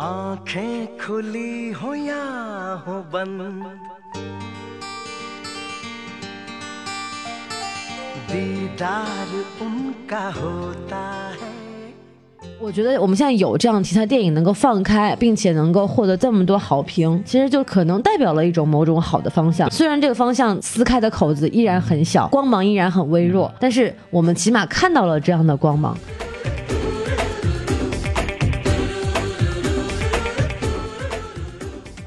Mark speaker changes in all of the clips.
Speaker 1: आंखें खुली हो या हो बंद दीदार उनका होता है
Speaker 2: 我觉得我们现在有这样题材电影能够放开，并且能够获得这么多好评，其实就可能代表了一种某种好的方向。虽然这个方向撕开的口子依然很小，光芒依然很微弱，但是我们起码看到了这样的光芒。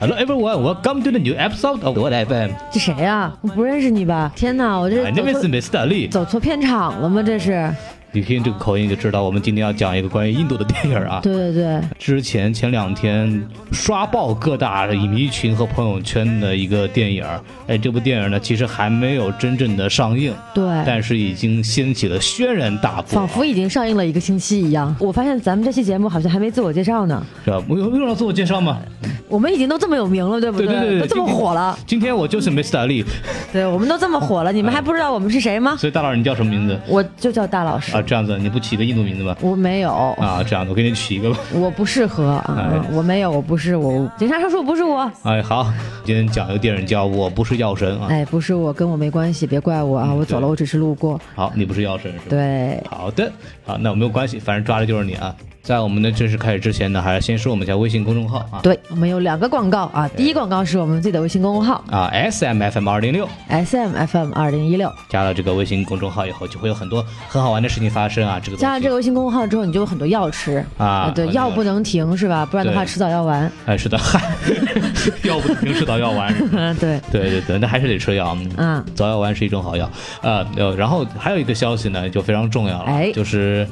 Speaker 3: Hello everyone, welcome to the new episode of What FM.
Speaker 2: 这谁呀、我不认识你吧？天哪，我这走
Speaker 3: name is
Speaker 2: 错
Speaker 3: Mr. Lee。
Speaker 2: 走错片场了吗？这是？
Speaker 3: 你听这个口音就知道，我们今天要讲一个关于印度的电影啊。
Speaker 2: 对对对，
Speaker 3: 之前前两天刷爆各大影迷群和朋友圈的一个电影，哎，这部电影呢其实还没有真正的上映，
Speaker 2: 对。
Speaker 3: 但是已经掀起了轩然大波，
Speaker 2: 仿佛已经上映了一个星期一样。我发现咱们这期节目好像还没自我介绍呢。
Speaker 3: 是吧？我有用要自我介绍吗？
Speaker 2: 我们已经都这么有名了，对不
Speaker 3: 对对对对
Speaker 2: 都这么火了。
Speaker 3: 今天我就是 Mr. Lee，
Speaker 2: 对，我们都这么火了，你们还不知道我们是谁吗？
Speaker 3: 所以大老师你叫什么名字
Speaker 2: 我就叫大老师。
Speaker 3: 啊？这样子你不起个印度名字吗？
Speaker 2: 我没有，
Speaker 3: 啊，这样子我给你取一个吧。
Speaker 2: 我不适合啊，
Speaker 3: 哎
Speaker 2: 我没有，我不是我。警察叔叔不是我，
Speaker 3: 哎，好，今天讲一个电影叫《我不是药神》啊。
Speaker 2: 哎，不是我，跟我没关系，别怪我啊，
Speaker 3: 嗯
Speaker 2: 我走了，我只是路过。
Speaker 3: 好，你不是药神是吧？。
Speaker 2: 对，
Speaker 3: 好的，好，那我没有关系，反正抓的就是你啊。在我们的正式开始之前呢，还是先说我们家微信公众号啊。
Speaker 2: 对，我们有两个广告啊，第一广告是我们自己的微信公众号
Speaker 3: 啊，S M F M 二零六
Speaker 2: S M F M 二零一六，
Speaker 3: 加了这个微信公众号以后，就会有很多很好玩的事情发生啊。这个
Speaker 2: 加了这个微信公众号之后，你就有很多药吃
Speaker 3: 啊
Speaker 2: 对，
Speaker 3: 药
Speaker 2: 药不能停是吧？不然的话迟早要完。
Speaker 3: 哎，是的，嗨，药不停迟早要完。
Speaker 2: 嗯，对，
Speaker 3: 对对对，那还是得吃药。嗯
Speaker 2: 嗯，
Speaker 3: 早药丸是一种好药。呃，呃然后还有一个消息呢，就非常重要了，
Speaker 2: 哎
Speaker 3: 就是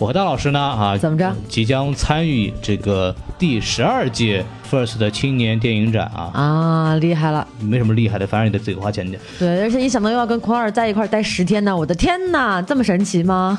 Speaker 3: 我和大老师呢，啊，
Speaker 2: 怎么着？
Speaker 3: 即将参与这个第十二届 First 的青年电影展啊。
Speaker 2: 啊，厉害了。
Speaker 3: 没什么厉害的，反正你得自己花钱去。
Speaker 2: 对，而且一想到又要跟孔老师在一块儿待十天呢，我的天哪，这么神奇吗？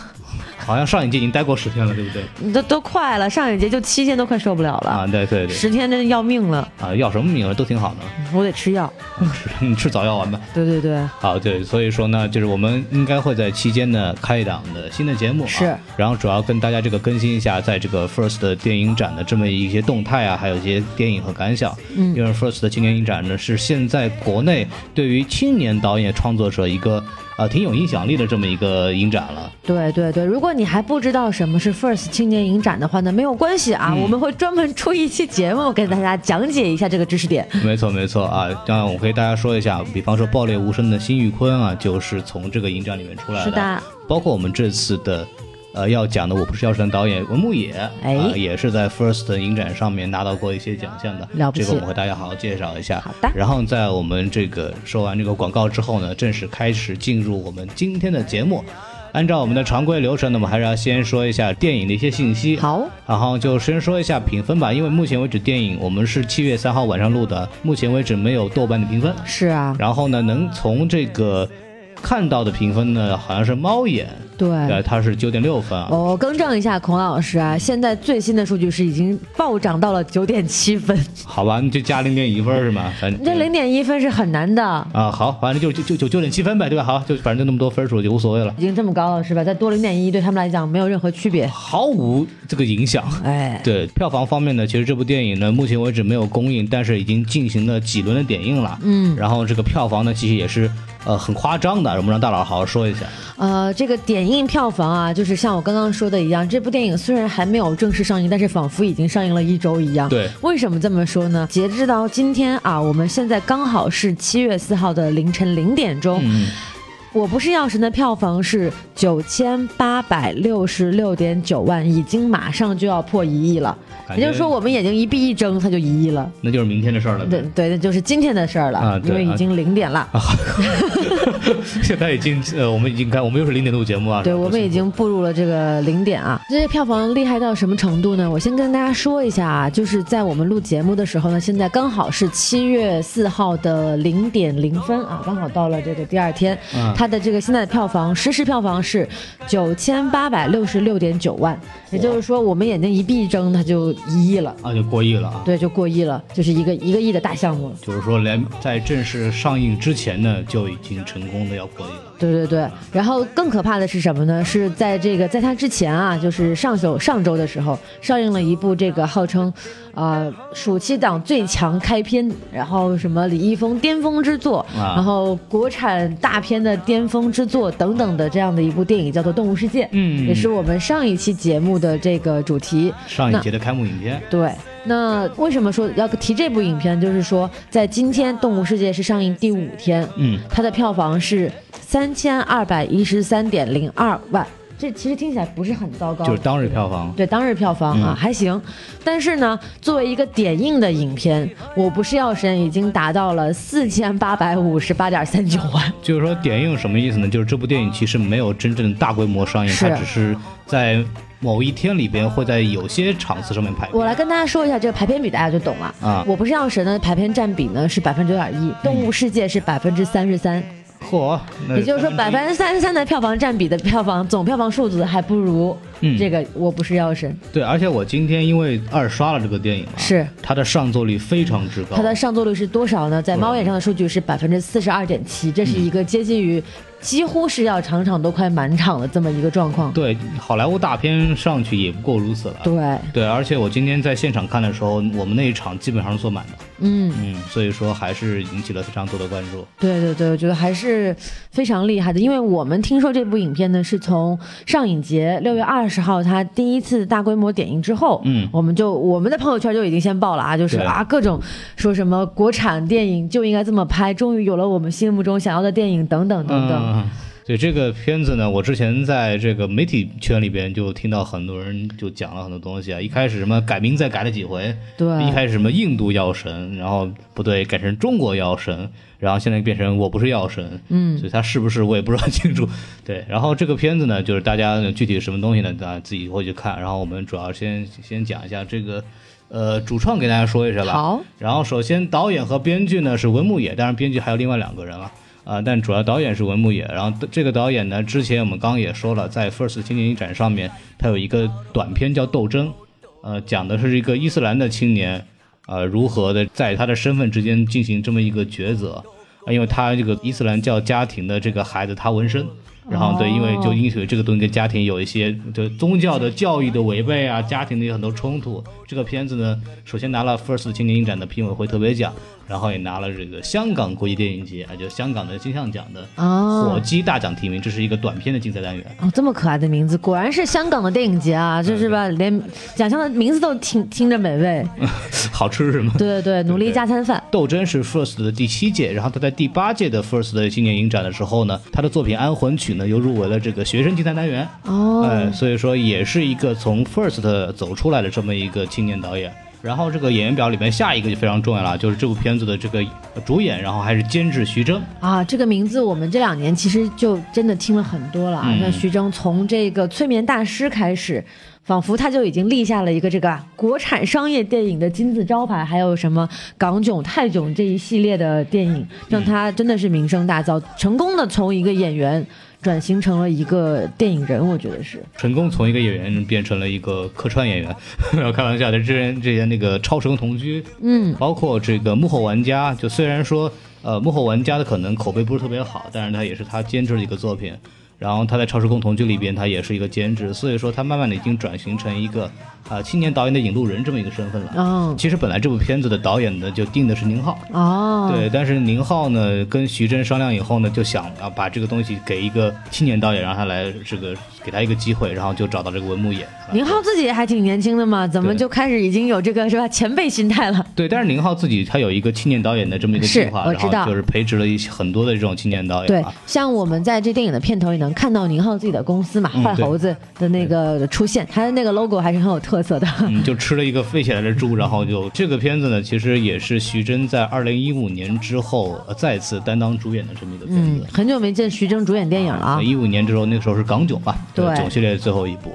Speaker 3: 好像上一届已经待过十天了，对不对？
Speaker 2: 都都快了，上一节就七天都快受不了了，
Speaker 3: 啊，对对对，
Speaker 2: 十天真的要命了，
Speaker 3: 啊，要什么命啊，都挺好的。
Speaker 2: 我得吃药。
Speaker 3: 吃 你吃早药丸吧。
Speaker 2: 对对对，
Speaker 3: 好，对，所以说呢，就是我们应该会在期间呢开一档的新的节目、啊，
Speaker 2: 是，
Speaker 3: 然后主要跟大家这个更新一下，在这个 First 的电影展的这么一些动态啊，还有一些电影和感想。
Speaker 2: 嗯
Speaker 3: 因为 First 的青年影展呢，是现在国内对于青年导演创作者一个呃挺有影响力的这么一个影展了。
Speaker 2: 对对对，如果你还不知道什么是 First 青年影展的话呢，没有关系啊，
Speaker 3: 嗯
Speaker 2: 我们会专门出一期节目给大家讲解一下这个知识点。
Speaker 3: 没错没错啊，当然我可以大家说一下，比方说爆裂无声的辛玉坤啊，就是从这个影展里面出来
Speaker 2: 是的，
Speaker 3: 包括我们这次的。呃，要讲的我不是药神导演文牧野，
Speaker 2: 哎
Speaker 3: 啊也是在 First 影展上面拿到过一些奖项的，
Speaker 2: 了不起
Speaker 3: 这个我们和大家好好介绍一下。
Speaker 2: 好的
Speaker 3: 然后在我们这个说完这个广告之后呢，正式开始进入我们今天的节目。按照我们的常规流程呢，我们还是要先说一下电影的一些信息。
Speaker 2: 好，
Speaker 3: 然后就先说一下评分吧，因为目前为止电影我们是七月三号晚上录的，目前为止没有豆瓣的评分。
Speaker 2: 是啊，
Speaker 3: 然后呢，能从这个看到的评分呢，好像是猫眼，
Speaker 2: 对。
Speaker 3: 呃，它是九点六分啊。
Speaker 2: 我更正一下，孔老师啊，现在最新的数据是已经暴涨到了九点七分，
Speaker 3: 好吧，你就加零点一分是吗？反正
Speaker 2: 这零点一分是很难的，
Speaker 3: 啊，好，反正就就就就九点七分呗，对吧？好，就反正就那么多分数就无所谓了，
Speaker 2: 已经这么高了是吧？再多零点一对他们来讲没有任何区别。
Speaker 3: 毫无这个影响。
Speaker 2: 哎，
Speaker 3: 对票房方面呢，其实这部电影呢，目前为止没有公映，但是已经进行了几轮的点映了。
Speaker 2: 嗯，
Speaker 3: 然后这个票房呢，其实也是呃很夸张的，我们让大佬好好说一下。
Speaker 2: 呃，这个点映票房啊，就是像我刚刚说的一样，这部电影虽然还没有正式上映，但是仿佛已经上映了一周一样。
Speaker 3: 对，
Speaker 2: 为什么这么说呢？截至到今天啊，我们现在刚好是七月四号的凌晨零点钟。
Speaker 3: 嗯，
Speaker 2: 我不是药神的票房是九千八百六十六点九万，已经马上就要破一亿了。也就是说，我们眼睛一闭一睁，它就一亿了。
Speaker 3: 那就是明天的事儿了。
Speaker 2: 对对，那就是今天的事儿了，
Speaker 3: 啊
Speaker 2: 因为已经零点了。
Speaker 3: 现在已经呃，我们已经开，我们又是零点录节目啊。
Speaker 2: 对，我们已经步入了这个零点啊。这些票房厉害到什么程度呢？我先跟大家说一下啊，就是在我们录节目的时候呢，现在刚好是七月四号的零点零分啊，刚好到了这个第二天，
Speaker 3: 嗯
Speaker 2: 它的这个现在的票房实时票房是九千八百六十六点九万，也就是说我们眼睛一闭一睁，它就一亿了。
Speaker 3: 啊，就过亿了啊。
Speaker 2: 对，就过亿了，就是一个一个亿的大项目了。
Speaker 3: 就是说，连在正式上映之前呢，就已经成功的要过亿了。
Speaker 2: 对对对，然后更可怕的是什么呢？是在这个在他之前啊，就是上周上周的时候，上映了一部这个号称，呃，暑期档最强开篇，然后什么李易峰巅峰之作，
Speaker 3: 啊。
Speaker 2: 然后国产大片的巅峰之作等等的这样的一部电影，叫做《动物世界》，
Speaker 3: 嗯。
Speaker 2: 也是我们上一期节目的这个主题。
Speaker 3: 上一节的开幕影片，
Speaker 2: 对，那为什么说要提这部影片？就是说，在今天《动物世界》是上映第五天，
Speaker 3: 嗯，
Speaker 2: 它的票房是三千二百一十三点零二万，这其实听起来不是很糟糕，
Speaker 3: 就是当日票房。
Speaker 2: 对当日票房啊、
Speaker 3: 嗯
Speaker 2: 还行，但是呢，作为一个点映的影片，《我不是药神》已经达到了四千八百五十八点三九万。
Speaker 3: 就是说点映什么意思呢？就是这部电影其实没有真正大规模上映，它只是在某一天里边会在有些场次上面排。
Speaker 2: 我来跟大家说一下这个排片比，大家就懂了。
Speaker 3: 啊
Speaker 2: 我不是药神的排片占比呢是百分之九点一，动物世界是百分之三十三。
Speaker 3: 嚯，那
Speaker 2: 也就是说，百分之三十三的票房占比的票房总票房数字还不如
Speaker 3: 嗯
Speaker 2: 这个《我不是药神》
Speaker 3: 对，而且我今天因为二刷了这个电影嘛，
Speaker 2: 是
Speaker 3: 它的上座率非常之高，
Speaker 2: 它的上座率是多少呢？在猫眼上的数据是百分之四十二点七，这是一个接近于几乎是要场场都快满场的这么一个状况。
Speaker 3: 对好莱坞大片上去也不过如此了。
Speaker 2: 对，
Speaker 3: 对，而且我今天在现场看的时候，我们那一场基本上是坐满的，
Speaker 2: 嗯，
Speaker 3: 嗯，所以说还是引起了非常多的关注。
Speaker 2: 对对对，我觉得还是非常厉害的，因为我们听说这部影片呢是从上影节六月二十号他第一次大规模点映之后，
Speaker 3: 嗯。
Speaker 2: 我们就我们的朋友圈就已经先爆了啊，就是啊各种说什么国产电影就应该这么拍，终于有了我们心目中想要的电影等等等等。
Speaker 3: 嗯，对这个片子呢，我之前在这个媒体圈里边就听到很多人就讲了很多东西啊。一开始什么改名再改了几回，
Speaker 2: 对
Speaker 3: 一开始什么印度药神，然后不对改成中国药神，然后现在变成我不是药神，
Speaker 2: 嗯
Speaker 3: 所以他是不是我也不知道清楚。对，然后这个片子呢，就是大家具体什么东西呢，大家自己会去看。然后我们主要先先讲一下这个。呃，主创给大家说一下吧。
Speaker 2: 好。
Speaker 3: 然后首先导演和编剧呢是文牧野，当然编剧还有另外两个人啊。啊、但主要导演是文牧野。然后这个导演呢，之前我们刚也说了，在 First 青年影展上面，他有一个短片叫《斗争》，呃，讲的是一个伊斯兰的青年，呃，如何的在他的身份之间进行这么一个抉择。啊，因为他这个伊斯兰教家庭的这个孩子，他纹身，然后对，因为就因此这个东西跟家庭有一些就宗教的教育的违背啊，家庭的有很多冲突。这个片子呢，首先拿了 First 青年影展的评委会特别奖，然后也拿了这个香港国际电影节啊，就香港的金像奖的
Speaker 2: 哦
Speaker 3: 火鸡大奖提名，这是一个短片的竞赛单元。
Speaker 2: 哦，这么可爱的名字，果然是香港的电影节啊！这是吧？连奖项的名字都听听着美味。
Speaker 3: 好吃是吗？
Speaker 2: 对对对，努力加餐饭。
Speaker 3: 斗争是 First 的第七届，然后他在第八届的 First 的青年影展的时候呢，他的作品《安魂曲》呢又入围了这个学生竞赛单元。
Speaker 2: 哦，
Speaker 3: 哎，所以说也是一个从 First 走出来的这么一个青年导演。然后这个演员表里面下一个就非常重要了，就是这部片子的这个主演，然后还是监制徐峥。
Speaker 2: 啊，这个名字我们这两年其实就真的听了很多了啊。
Speaker 3: 嗯
Speaker 2: 像徐峥从这个催眠大师开始，仿佛他就已经立下了一个这个国产商业电影的金字招牌，还有什么港囧、泰囧这一系列的电影，让他真的是名声大噪，成功的从一个演员转型成了一个电影人，我觉得是。
Speaker 3: 成功从一个演员变成了一个客串演员，开玩笑的。之前之前那个《超时空同居》，
Speaker 2: 嗯，
Speaker 3: 包括这个幕后玩家，就虽然说呃幕后玩家的可能口碑不是特别好，但是他也是他监制的一个作品。然后他在《超时空同居》里边，他也是一个兼职，所以说他慢慢的已经转型成一个啊、青年导演的引路人这么一个身份了。
Speaker 2: 哦
Speaker 3: 其实本来这部片子的导演呢就定的是宁浩，
Speaker 2: 哦，
Speaker 3: 对，但是宁浩呢跟徐峥商量以后呢，就想啊把这个东西给一个青年导演，让他来这个给他一个机会，然后就找到这个文牧野。
Speaker 2: 宁浩自己还挺年轻的嘛，怎么就开始已经有这个是吧前辈心态了？
Speaker 3: 对，但是宁浩自己他有一个青年导演的这么一个计划，然
Speaker 2: 我知道
Speaker 3: 后就是培植了一些很多的这种青年导演
Speaker 2: 对
Speaker 3: 啊。，
Speaker 2: 像我们在这电影的片头也能看到宁浩自己的公司嘛，
Speaker 3: 嗯
Speaker 2: 坏猴子的那个出现，他的那个 logo 还是很有特色的。
Speaker 3: 嗯，就吃了一个飞起来的猪，然后就这个片子呢，其实也是徐峥在二零一五年之后、呃再次担当主演的这么一个片
Speaker 2: 嗯
Speaker 3: 子。，
Speaker 2: 很久没见徐峥主演电影了啊。
Speaker 3: 一五年之后，那个时候是港囧嘛，
Speaker 2: 对
Speaker 3: 囧系列的最后一部。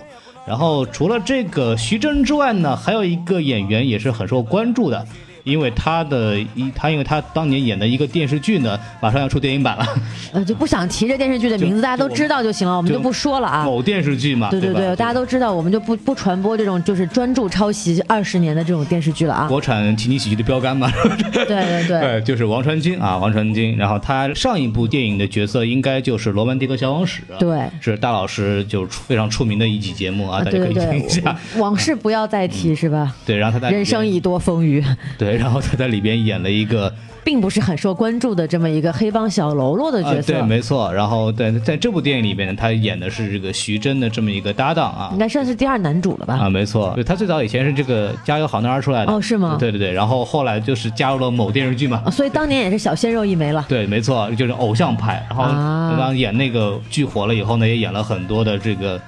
Speaker 3: 然后除了这个徐峥之外呢，还有一个演员也是很受关注的，因为他的一他因为他当年演的一个电视剧呢，马上要出电影版了，
Speaker 2: 呃，就不想提这电视剧的名字，大家都知道就行了，我们就不说了啊。
Speaker 3: 某电视剧嘛，对吧
Speaker 2: 对对，大家都知道，我们就不不传播这种就是专注抄袭二十年的这种电视剧了啊。
Speaker 3: 国产情景喜剧的标杆嘛，
Speaker 2: 对对对，
Speaker 3: 对，就是王传君啊，王传君。然后他上一部电影的角色应该就是《罗曼蒂克消亡史》，
Speaker 2: 对
Speaker 3: 是大老师就出非常出名的一集节目啊，大家可以听一下。
Speaker 2: 对，往事不要再提是吧？
Speaker 3: 对，然后他在
Speaker 2: 人生已多风雨，
Speaker 3: 对，然后他在里边演了一个
Speaker 2: 并不是很受关注的这么一个黑帮小喽啰的角
Speaker 3: 呃，
Speaker 2: 色，
Speaker 3: 对，没错。然后在在这部电影里边，他演的是这个徐峥的这么一个搭档啊
Speaker 2: 应。该算是第二男主了吧？
Speaker 3: 啊，没错，对他最早以前是这个《加油好男儿》出来的
Speaker 2: 哦是吗
Speaker 3: 对对对，然后后来就是加入了某电视剧嘛
Speaker 2: 啊，所以当年也是小鲜肉一枚了。
Speaker 3: 对，没错，就是偶像派。然后
Speaker 2: 啊
Speaker 3: 刚演那个剧火了以后呢，也演了很多的这个，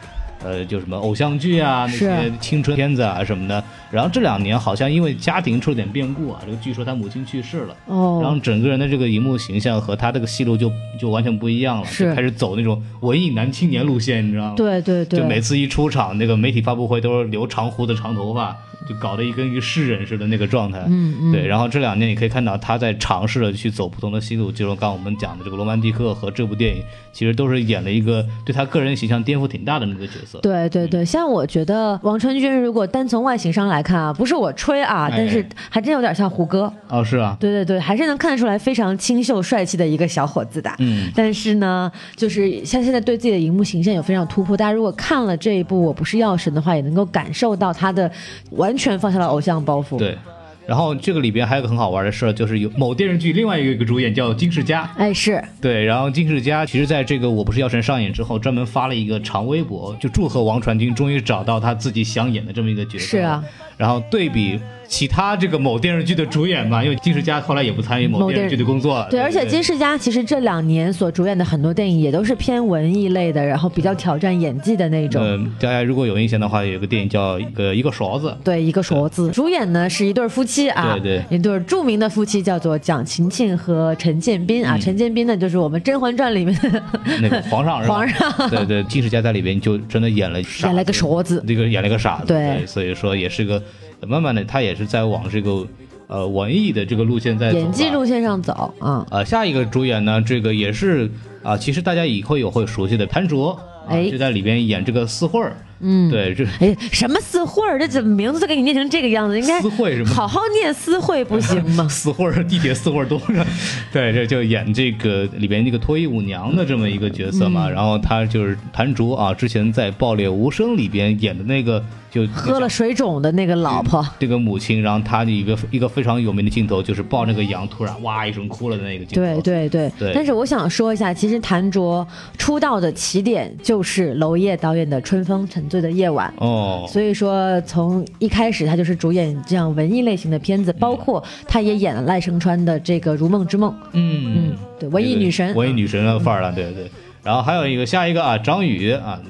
Speaker 3: 呃，就什么偶像剧啊，那些青春片子啊什么的。然后这两年好像因为家庭出了点变故啊，这个据说他母亲去世了。哦然后
Speaker 2: 哦，
Speaker 3: 整个人的这个荧幕形象和他这个戏路就就完全不一样了，
Speaker 2: 是
Speaker 3: 就开始走那种文艺男青年路线，你知道吗？，
Speaker 2: 对对对，
Speaker 3: 就每次一出场，那个媒体发布会都是留长胡子、长头发，就搞得一跟一个诗人似的那个状态。
Speaker 2: 嗯嗯，
Speaker 3: 对，然后这两年你可以看到他在尝试着去走不同的戏路，就像刚刚我们讲的这个《罗曼蒂克》和这部电影，其实都是演了一个对他个人形象颠覆挺大的那个角色。
Speaker 2: 对对对，像我觉得王传君，如果单从外形上来看啊，不是我吹啊，
Speaker 3: 哎
Speaker 2: 但是还真有点像胡歌。
Speaker 3: 哦，是啊，
Speaker 2: 对对对，还是能看得出来非常清秀帅气的一个小伙子的。
Speaker 3: 嗯，
Speaker 2: 但是呢，就是像现在对自己的荧幕形象有非常突破。大家如果看了这一部《我不是药神》的话，也能够感受到他的完全放下了偶像包袱。，
Speaker 3: 对。然后这个里边还有个很好玩的事儿，就是有某电视剧另外一个一个主演叫金世佳，
Speaker 2: 哎是，
Speaker 3: 对，然后金世佳其实在这个《我不是药神》上演之后，专门发了一个长微博，就祝贺王传君终于找到他自己想演的这么一个角色。
Speaker 2: 是啊，
Speaker 3: 然后对比其他这个某电视剧的主演吧，因为金世佳后来也不参与某
Speaker 2: 某电
Speaker 3: 电视剧的工作了。
Speaker 2: 对，而且金世佳其实这两年所主演的很多电影也都是偏文艺类的，然后比较挑战演技的那种。
Speaker 3: 嗯，大家如果有印象的话，有个电影叫一个一个勺子，
Speaker 2: 对，一个勺子，主演呢是一对夫妻啊，
Speaker 3: 对对。
Speaker 2: 一对著名的夫妻叫做蒋勤勤和陈建斌啊。
Speaker 3: 嗯。
Speaker 2: 陈建斌呢就是我们《甄嬛传》里面的
Speaker 3: 那个皇上？
Speaker 2: 皇上。
Speaker 3: 对对，金世佳在里边就真的演了
Speaker 2: 演了个勺子，
Speaker 3: 那个演了个傻子，
Speaker 2: 对
Speaker 3: 所以说也是个慢慢的，他也是在往这个呃文艺的这个路线在走
Speaker 2: 演技路线上走啊。
Speaker 3: 呃，下一个主演呢，这个也是啊、其实大家以后有会熟悉的潘卓，啊
Speaker 2: 哎
Speaker 3: 就在里边演这个四惠儿，
Speaker 2: 嗯，
Speaker 3: 对，这
Speaker 2: 哎，什么四惠儿？这怎么名字都给你念成这个样子？应该
Speaker 3: 四惠是吗？
Speaker 2: 好好念四惠不行吗？
Speaker 3: 四惠儿，地铁四惠儿多着，对，这就演这个里边那个脱衣舞娘的这么一个角色
Speaker 2: 嗯
Speaker 3: 嘛。然后他就是谭卓啊，之前在《爆裂无声》里边演的那个就
Speaker 2: 喝了水肿的那个老婆，
Speaker 3: 这个母亲，然后她的一个一个非常有名的镜头就是抱那个羊，突然哇一声哭了的那个镜头。
Speaker 2: 对对对。
Speaker 3: 对
Speaker 2: 但是我想说一下，其实谭卓出道的起点就是娄烨导演的《春风沉醉的夜晚》。
Speaker 3: 哦，
Speaker 2: 所以说，从一开始他就是主演这样文艺类型的片子，包括他也演了赖声川的这个《如梦之梦》。
Speaker 3: 嗯
Speaker 2: 嗯，对，文艺女神。
Speaker 3: 文艺女神的范儿了，对对。然后还有一个下一个啊，张宇啊，呃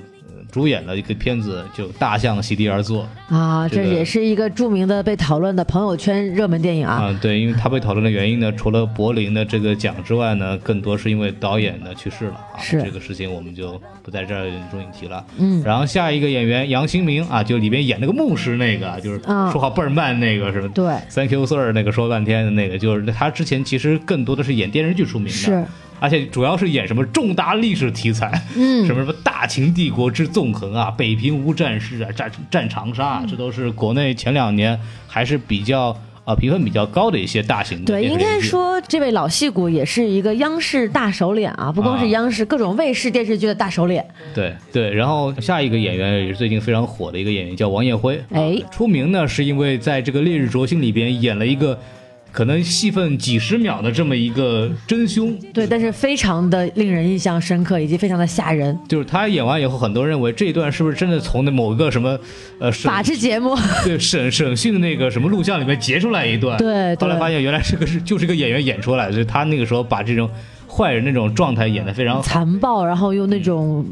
Speaker 3: 主演的一个片子就《大象席地而坐》
Speaker 2: 啊，
Speaker 3: 这
Speaker 2: 也是一个著名的被讨论的朋友圈热门电影啊。
Speaker 3: 啊，对，因为他被讨论的原因呢，除了柏林的这个奖之外呢，更多是因为导演呢去世了啊，
Speaker 2: 是。
Speaker 3: 这个事情我们就不在这儿重点提了。
Speaker 2: 嗯，
Speaker 3: 然后下一个演员杨新明啊，就里边演那个牧师那个，就是
Speaker 2: 啊
Speaker 3: 说话倍儿慢那个，是吧？
Speaker 2: 对
Speaker 3: ，Thank you sir，那个说半天的那个，就是他之前其实更多的是演电视剧出名的，
Speaker 2: 是，
Speaker 3: 而且主要是演什么重大历史题材，
Speaker 2: 嗯
Speaker 3: 什么什么大秦帝国之纵横啊，北平无战事啊，战战长沙啊，这都是国内前两年还是比较啊评分比较高的一些大型的
Speaker 2: 对，应该说这位老戏骨也是一个央视大手脸啊，不光是
Speaker 3: 啊
Speaker 2: 央视，各种卫视电视剧的大手脸。
Speaker 3: 对对，然后下一个演员也是最近非常火的一个演员，叫王艳辉。
Speaker 2: 哎
Speaker 3: 啊出名呢是因为在这个《烈日灼心》里边演了一个可能戏份几十秒的这么一个真凶。
Speaker 2: 对，但是非常的令人印象深刻，以及非常的吓人。
Speaker 3: 就是他演完以后，很多人认为这一段是不是真的从那某个什么呃
Speaker 2: 法制节目，
Speaker 3: 对审审讯的那个什么录像里面截出来一段？
Speaker 2: 对对
Speaker 3: 后来发现原来这个是就是个演员演出来的，所以他那个时候把这种坏人那种状态演得非常。
Speaker 2: 残暴，然后又那种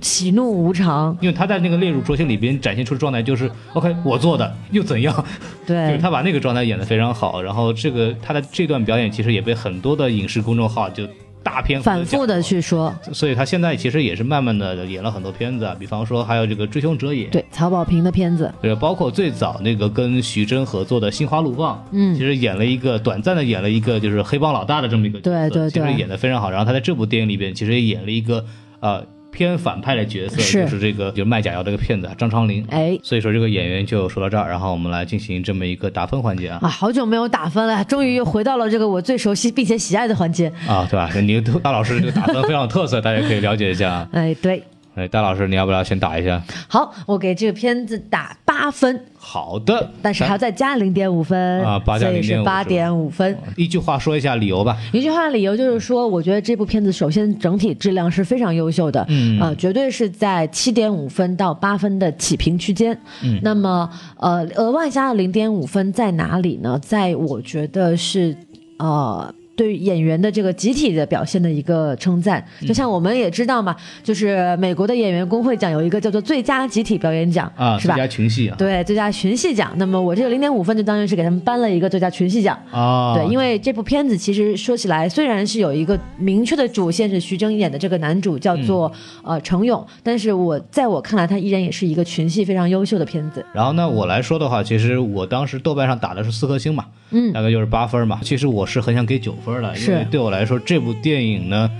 Speaker 2: 喜怒无常。
Speaker 3: 因为他在那个《烈日灼心》里边展现出的状态就是 OK，我做的又怎样？对就是
Speaker 2: 对，
Speaker 3: 他把那个状态演得非常好。然后这个他的这段表演其实也被很多的影视公众号就大篇幅
Speaker 2: 反复的去说，
Speaker 3: 所以他现在其实也是慢慢的演了很多片子啊，比方说还有这个《追凶者也》，
Speaker 2: 对曹保平的片子，
Speaker 3: 对，包括最早那个跟徐峥合作的《心花怒放》，
Speaker 2: 嗯
Speaker 3: 其实演了一个短暂的演了一个就是黑帮老大的这么一个角色，
Speaker 2: 对对对
Speaker 3: 其实演的非常好。然后他在这部电影里边其实也演了一个呃偏反派的角色，
Speaker 2: 是
Speaker 3: 就是这个就是卖假药这个骗子张昌龄。
Speaker 2: 哎。
Speaker 3: 所以说这个演员就说到这儿，然后我们来进行这么一个打分环节啊
Speaker 2: 啊，好久没有打分了，终于又回到了这个我最熟悉并且喜爱的环节。
Speaker 3: 啊，对吧？你大老师这个打分非常有特色，大家可以了解一下。
Speaker 2: 哎，对，
Speaker 3: 哎，大老师你要不要先打一下？
Speaker 2: 好，我给这个片子打八分，
Speaker 3: 好的，
Speaker 2: 但是还要再加零点五分
Speaker 3: 啊八加
Speaker 2: 所以是八点五分。
Speaker 3: 一句话说一下理由吧。
Speaker 2: 一句话理由就是说，我觉得这部片子首先整体质量是非常优秀的，
Speaker 3: 嗯
Speaker 2: 呃，绝对是在七点五分到八分的起评区间。
Speaker 3: 嗯
Speaker 2: 那么呃，额外加的零点五分在哪里呢？在我觉得是呃。对于演员的这个集体的表现的一个称赞，
Speaker 3: 嗯
Speaker 2: 就像我们也知道嘛，就是美国的演员工会奖有一个叫做最佳集体表演奖，
Speaker 3: 啊，
Speaker 2: 是吧
Speaker 3: 最佳？群戏啊。
Speaker 2: 对，最佳群戏奖。那么我这个零点五分就当然是给他们颁了一个最佳群戏奖。
Speaker 3: 啊，
Speaker 2: 对，因为这部片子其实说起来，虽然是有一个明确的主线是徐峥演的这个男主叫做、
Speaker 3: 嗯
Speaker 2: 呃程勇，但是我在我看来，他依然也是一个群戏非常优秀的片子。
Speaker 3: 然后呢，我来说的话，其实我当时豆瓣上打的是四颗星嘛，
Speaker 2: 嗯
Speaker 3: 大概就是八分嘛。其实我是很想给九分的，因为
Speaker 2: 是
Speaker 3: 对我来说，这部电影呢，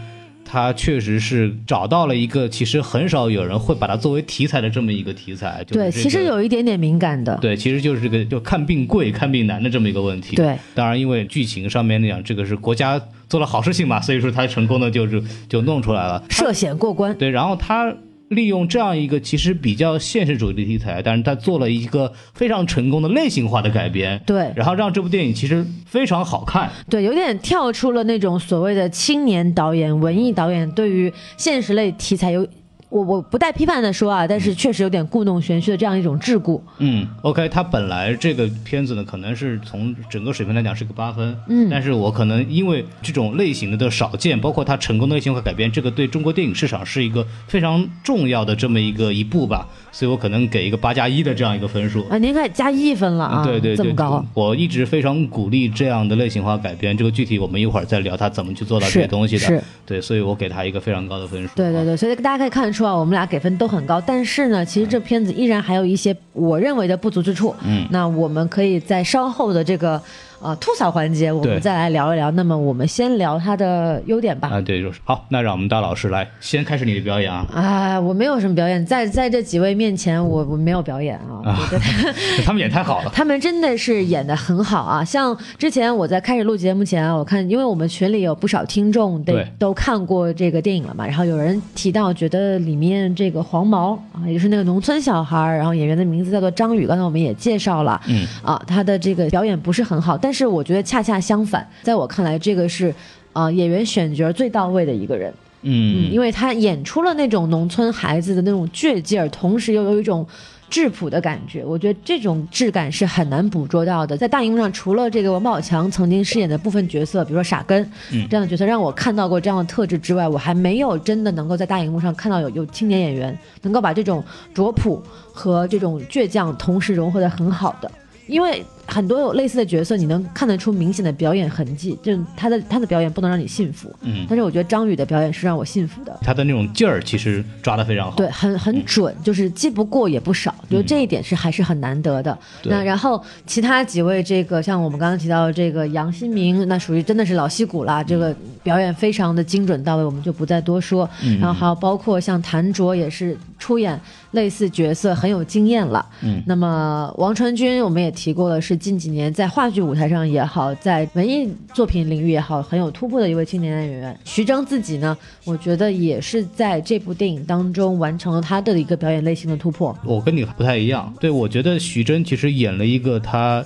Speaker 3: 它确实是找到了一个其实很少有人会把它作为题材的这么一个题材。就是
Speaker 2: 对，
Speaker 3: 这个
Speaker 2: 其实有一点点敏感的。
Speaker 3: 对，其实就是这个就看病贵、看病难的这么一个问题。
Speaker 2: 对，
Speaker 3: 当然因为剧情上面那样，这个是国家做了好事情嘛，所以说他成功的就是就弄出来了。
Speaker 2: 涉险过关。
Speaker 3: 对，然后他利用这样一个其实比较现实主义的题材，但是他做了一个非常成功的类型化的改编，
Speaker 2: 对
Speaker 3: 然后让这部电影其实非常好看。
Speaker 2: 对，有点跳出了那种所谓的青年导演、文艺导演对于现实类题材有。我我不带批判的说啊，但是确实有点故弄玄虚的这样一种桎梏。
Speaker 3: 嗯，OK，它本来这个片子呢，可能是从整个水平来讲是个八分，
Speaker 2: 嗯
Speaker 3: 但是我可能因为这种类型的的少见，包括它成功的类型化改编，这个对中国电影市场是一个非常重要的这么一个一步吧，所以我可能给一个八加一的这样一个分数。
Speaker 2: 啊，您开始加一分了啊，
Speaker 3: 对对对，
Speaker 2: 这么高，
Speaker 3: 我一直非常鼓励这样的类型化改编。这个具体我们一会儿再聊他怎么去做到这些东西的。
Speaker 2: 是
Speaker 3: 对，所以我给他一个非常高的分数。
Speaker 2: 对对对，所以大家可以看得出啊，我们俩给分都很高，但是呢，其实这片子依然还有一些我认为的不足之处。
Speaker 3: 嗯
Speaker 2: 那我们可以在稍后的这个呃吐槽环节，我们再来聊一聊。那么我们先聊它的优点吧。
Speaker 3: 啊，对，就是好。那让我们大老师来先开始你的表演啊。
Speaker 2: 啊，我没有什么表演，在在这几位面前，我我没有表演啊。
Speaker 3: 啊
Speaker 2: 我觉得
Speaker 3: 他们演太好了。
Speaker 2: 他们真的是演的很好啊！像之前我在开始录节目前啊，我看因为我们群里有不少听众都
Speaker 3: 对
Speaker 2: 都看过这个电影了嘛，然后有人提到觉得里面这个黄毛啊，也就是那个农村小孩，然后演员的名字叫做张宇，刚才我们也介绍了，
Speaker 3: 嗯
Speaker 2: 啊，他的这个表演不是很好，但是我觉得恰恰相反，在我看来，这个是啊、演员选角最到位的一个人。嗯，
Speaker 3: 嗯
Speaker 2: 因为他演出了那种农村孩子的那种倔劲儿，同时又有一种质朴的感觉。我觉得这种质感是很难捕捉到的。在大荧幕上，除了这个王宝强曾经饰演的部分角色，比如说傻根、
Speaker 3: 嗯
Speaker 2: 这样的角色，让我看到过这样的特质之外，我还没有真的能够在大荧幕上看到有有青年演员能够把这种拙朴和这种倔强同时融合的很好的。因为很多有类似的角色，你能看得出明显的表演痕迹，就他的他的表演不能让你信服。
Speaker 3: 嗯，
Speaker 2: 但是我觉得张宇的表演是让我信服的，
Speaker 3: 他的那种劲儿其实抓得非常好。
Speaker 2: 对，很很准，就是既不过也不少，就这一点是还是很难得的。
Speaker 3: 对
Speaker 2: 那然后其他几位，这个像我们刚刚提到的这个杨新明，那属于真的是老戏骨啦，这个表演非常的精准到位，我们就不再多说。
Speaker 3: 嗯
Speaker 2: 然后还有包括像谭卓也是出演类似角色很有经验了。
Speaker 3: 嗯
Speaker 2: 那么王传君我们也提过了，是近几年在话剧舞台上也好，在文艺作品领域也好，很有突破的一位青年演员。徐峥自己呢，我觉得也是在这部电影当中完成了他的一个表演类型的突破。
Speaker 3: 我跟你不太一样。对，我觉得徐峥其实演了一个他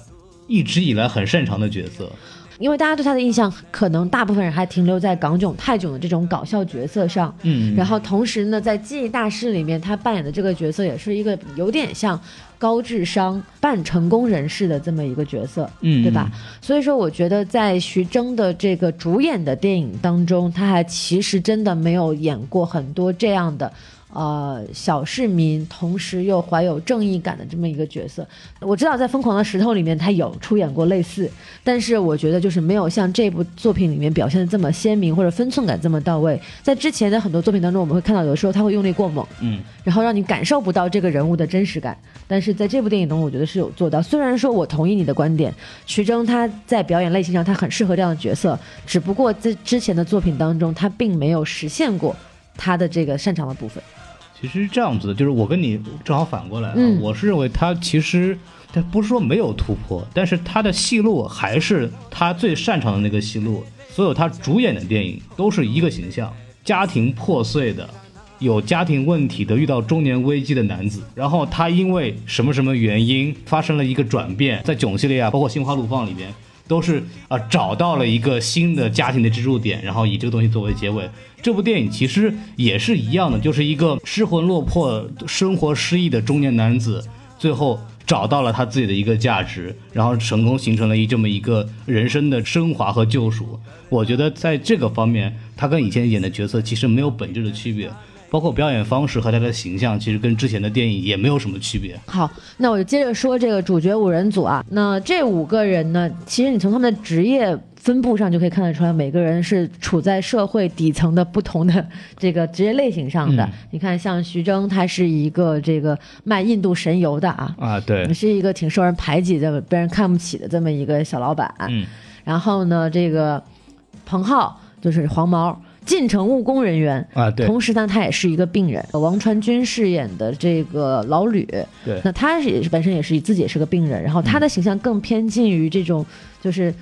Speaker 3: 一直以来很擅长的角色。
Speaker 2: 因为大家对他的印象，可能大部分人还停留在港囧、泰囧的这种搞笑角色上。
Speaker 3: 嗯，
Speaker 2: 然后同时呢，在《记忆大师》里面，他扮演的这个角色也是一个有点像高智商半成功人士的这么一个角色，
Speaker 3: 嗯
Speaker 2: 对吧？所以说，我觉得在徐峥的这个主演的电影当中，他还其实真的没有演过很多这样的。呃小市民，同时又怀有正义感的这么一个角色。我知道在《疯狂的石头》里面他有出演过类似，但是我觉得就是没有像这部作品里面表现的这么鲜明，或者分寸感这么到位。在之前的很多作品当中，我们会看到有的时候他会用力过猛，
Speaker 3: 嗯，
Speaker 2: 然后让你感受不到这个人物的真实感。但是在这部电影中，我觉得是有做到。虽然说我同意你的观点，徐峥他在表演类型上他很适合这样的角色，只不过在之前的作品当中，他并没有实现过他的这个擅长的部分。
Speaker 3: 其实是这样子的，就是我跟你正好反过来啊，
Speaker 2: 嗯
Speaker 3: 我是认为他其实他不是说没有突破，但是他的戏路还是他最擅长的那个戏路。所有他主演的电影都是一个形象：家庭破碎的、有家庭问题的、遇到中年危机的男子。然后他因为什么什么原因发生了一个转变，在囧系列啊，包括《心花怒放》里边。都是啊、找到了一个新的家庭的支柱点，然后以这个东西作为结尾。这部电影其实也是一样的，就是一个失魂落魄、生活失意的中年男子，最后找到了他自己的一个价值，然后成功形成了一这么一个人生的升华和救赎。我觉得在这个方面，他跟以前演的角色其实没有本质的区别，包括表演方式和他的形象，其实跟之前的电影也没有什么区别。
Speaker 2: 好，那我就接着说这个主角五人组啊。那这五个人呢，其实你从他们的职业分布上就可以看得出来，每个人是处在社会底层的不同的这个职业类型上的。
Speaker 3: 嗯
Speaker 2: 你看，像徐峥，他是一个这个卖印度神油的啊，
Speaker 3: 啊，对，
Speaker 2: 是一个挺受人排挤的、被人看不起的这么一个小老板。
Speaker 3: 嗯，
Speaker 2: 然后呢，这个彭浩就是黄毛，进城务工人员。
Speaker 3: 啊，对，
Speaker 2: 同时呢，他也是一个病人。王传君饰演的这个老吕，
Speaker 3: 对
Speaker 2: 那他是也是本身也是自己也是个病人，然后他的形象更偏近于这种就是。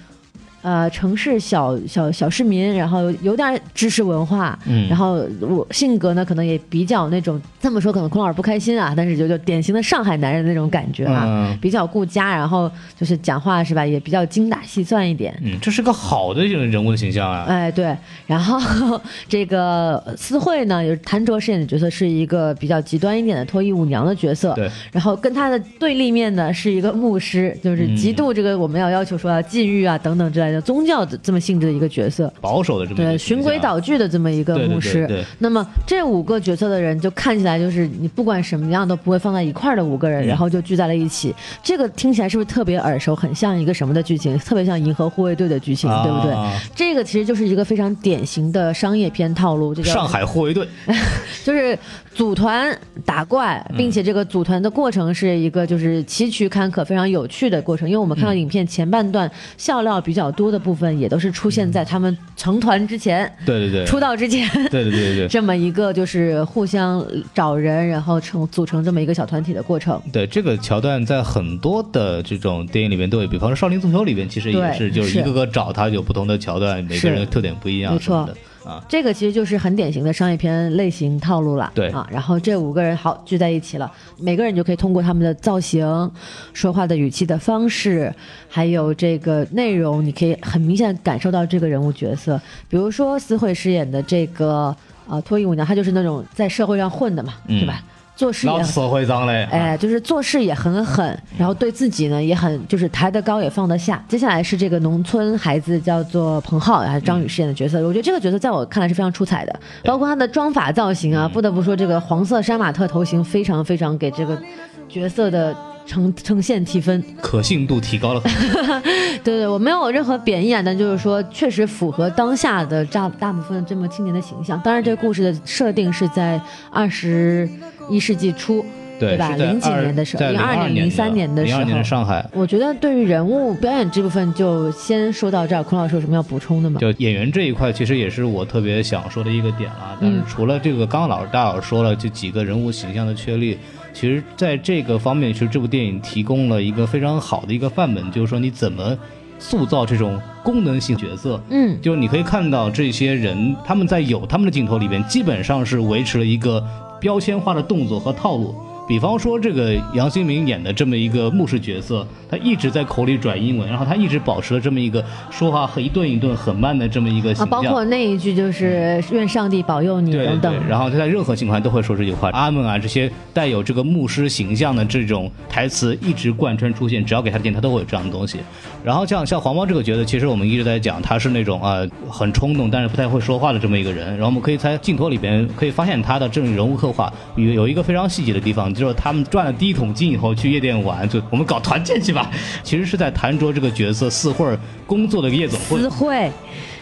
Speaker 2: 呃，城市小小小市民，然后有点知识文化，
Speaker 3: 嗯。
Speaker 2: 然后我性格呢，可能也比较那种这么说，可能孔老师不开心啊，但是就就典型的上海男人那种感觉啊，
Speaker 3: 嗯。
Speaker 2: 比较顾家，然后就是讲话是吧，也比较精打细算一点，
Speaker 3: 嗯，这是个好的人物的形象啊。
Speaker 2: 哎，对，然后这个思慧呢，就是谭卓饰演的角色是一个比较极端一点的脱衣舞娘的角色，
Speaker 3: 对，
Speaker 2: 然后跟他的对立面呢是一个牧师，就是极度这个我们要要求说要禁欲啊等等之类的宗教的这么性质的一个角色，
Speaker 3: 保守的这么一
Speaker 2: 对，循规蹈矩的这么一个牧师。
Speaker 3: 对对
Speaker 2: 那么这五个角色的人就看起来就是你不管什么样都不会放在一块儿的五个人，
Speaker 3: 嗯
Speaker 2: 然后就聚在了一起。这个听起来是不是特别耳熟？很像一个什么的剧情？特别像《银河护卫队》的剧情，对不对？
Speaker 3: 啊
Speaker 2: 这个其实就是一个非常典型的商业片套路，这叫
Speaker 3: 上海护卫队，
Speaker 2: 就是组团打怪，并且这个组团的过程是一个就是崎岖坎坷、非常有趣的过程。因为我们看到影片前半段笑料比较多的部分，也都是出现在他们成团之前、
Speaker 3: 对对对，
Speaker 2: 出道之前。
Speaker 3: 对对对对对。
Speaker 2: 这么一个就是互相找人，然后成组成这么一个小团体的过程。
Speaker 3: 对这个桥段，在很多的这种电影里面都有，比方说《少林足球》里面，其实也是，就是
Speaker 2: 是
Speaker 3: 一个个找他有不同的桥段，每个人的特点不一样
Speaker 2: 没错
Speaker 3: 的啊。
Speaker 2: 这个其实就是很典型的商业片类型套路了。
Speaker 3: 对
Speaker 2: 啊，然后这五个人好聚在一起了，每个人就可以通过他们的造型、说话的语气的方式，还有这个内容，你可以很明显感受到这个人物角色。比如说思慧饰演的这个呃脱衣舞娘，她就是那种在社会上混的嘛，
Speaker 3: 嗯
Speaker 2: 对吧？做事也
Speaker 3: 老社会脏嘞，
Speaker 2: 哎，就是做事也很狠，然后对自己呢也很就是抬得高也放得下。接下来是这个农村孩子叫做彭浩，还是张宇饰演的角色，我觉得这个角色在我看来是非常出彩的，包括他的妆发造型啊，不得不说这个黄色杀马特头型非常非常给这个角色的。呈呈现提分，
Speaker 3: 可信度提高了。
Speaker 2: 对对，我没有任何贬义啊，但就是说，确实符合当下的大大部分这么青年的形象。当然，这个故事的设定是在二十一世纪初，
Speaker 3: 对，
Speaker 2: 吧？零几年的时候，零二
Speaker 3: 年、
Speaker 2: 零三年的时候，
Speaker 3: 零二年的上海。
Speaker 2: 我觉得对于人物表演这部分就先说到这儿。孔老师有什么要补充的吗？
Speaker 3: 就演员这一块，其实也是我特别想说的一个点了。但是
Speaker 2: 嗯
Speaker 3: 除了这个，刚刚老师大老师说了这几个人物形象的确立，其实在这个方面，其实这部电影提供了一个非常好的一个范本，就是说你怎么塑造这种功能性角色。
Speaker 2: 嗯，
Speaker 3: 就是你可以看到这些人，他们在有他们的镜头里边，基本上是维持了一个标签化的动作和套路。比方说这个杨新民演的这么一个牧师角色，他一直在口里转英文，然后他一直保持了这么一个说话很一顿一顿很慢的这么一个形
Speaker 2: 啊，
Speaker 3: 象。
Speaker 2: 包括那一句就是愿上帝保佑你等等
Speaker 3: 对，。然后他在任何情况下都会说这句话，阿门啊，这些带有这个牧师形象的这种台词一直贯穿出现，只要给他电，他都会有这样的东西。然后像像黄毛这个角色，其实我们一直在讲他是那种啊、很冲动，但是不太会说话的这么一个人。然后我们可以在镜头里边可以发现他的这种人物刻画有有一个非常细节的地方，就是他们赚了第一桶金以后去夜店玩，就我们搞团建去吧，其实是在谈着这个角色四会儿工作的夜总会
Speaker 2: 四，会，